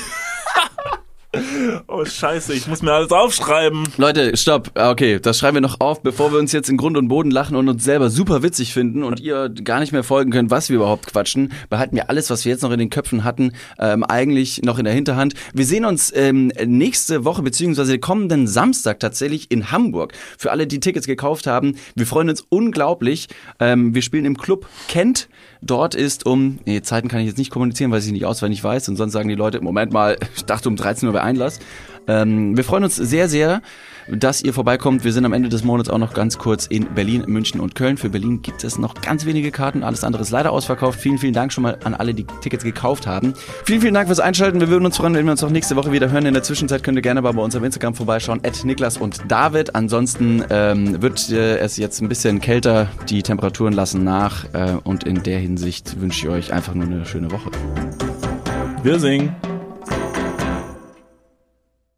S2: Oh, scheiße, ich muss mir alles aufschreiben.
S1: Leute, stopp. Ah, Okay, das schreiben wir noch auf, bevor wir uns jetzt in Grund und Boden lachen und uns selber super witzig finden und ihr gar nicht mehr folgen könnt, was wir überhaupt quatschen. Behalten wir alles, was wir jetzt noch in den Köpfen hatten, ähm, eigentlich noch in der Hinterhand. Wir sehen uns ähm, nächste Woche beziehungsweise kommenden Samstag tatsächlich in Hamburg. Für alle, die Tickets gekauft haben, wir freuen uns unglaublich. Ähm, wir spielen im Club Kent. Dort ist um, nee, Zeiten kann ich jetzt nicht kommunizieren, weil ich nicht auswendig weiß und sonst sagen die Leute, Moment mal, ich dachte um 13 Uhr bei Einlass. Ähm, wir freuen uns sehr, sehr, dass ihr vorbeikommt. Wir sind am Ende des Monats auch noch ganz kurz in Berlin, München und Köln. Für Berlin gibt es noch ganz wenige Karten. Alles andere ist leider ausverkauft. Vielen, vielen Dank schon mal an alle, die Tickets gekauft haben. Vielen, vielen Dank fürs Einschalten. Wir würden uns freuen, wenn wir uns auch nächste Woche wieder hören. In der Zwischenzeit könnt ihr gerne mal bei uns auf Instagram vorbeischauen. At Niklas und David. Ansonsten ähm, wird äh, es jetzt ein bisschen kälter. Die Temperaturen lassen nach. Äh, und in der Hinsicht wünsche ich euch einfach nur eine schöne Woche.
S2: Wir singen.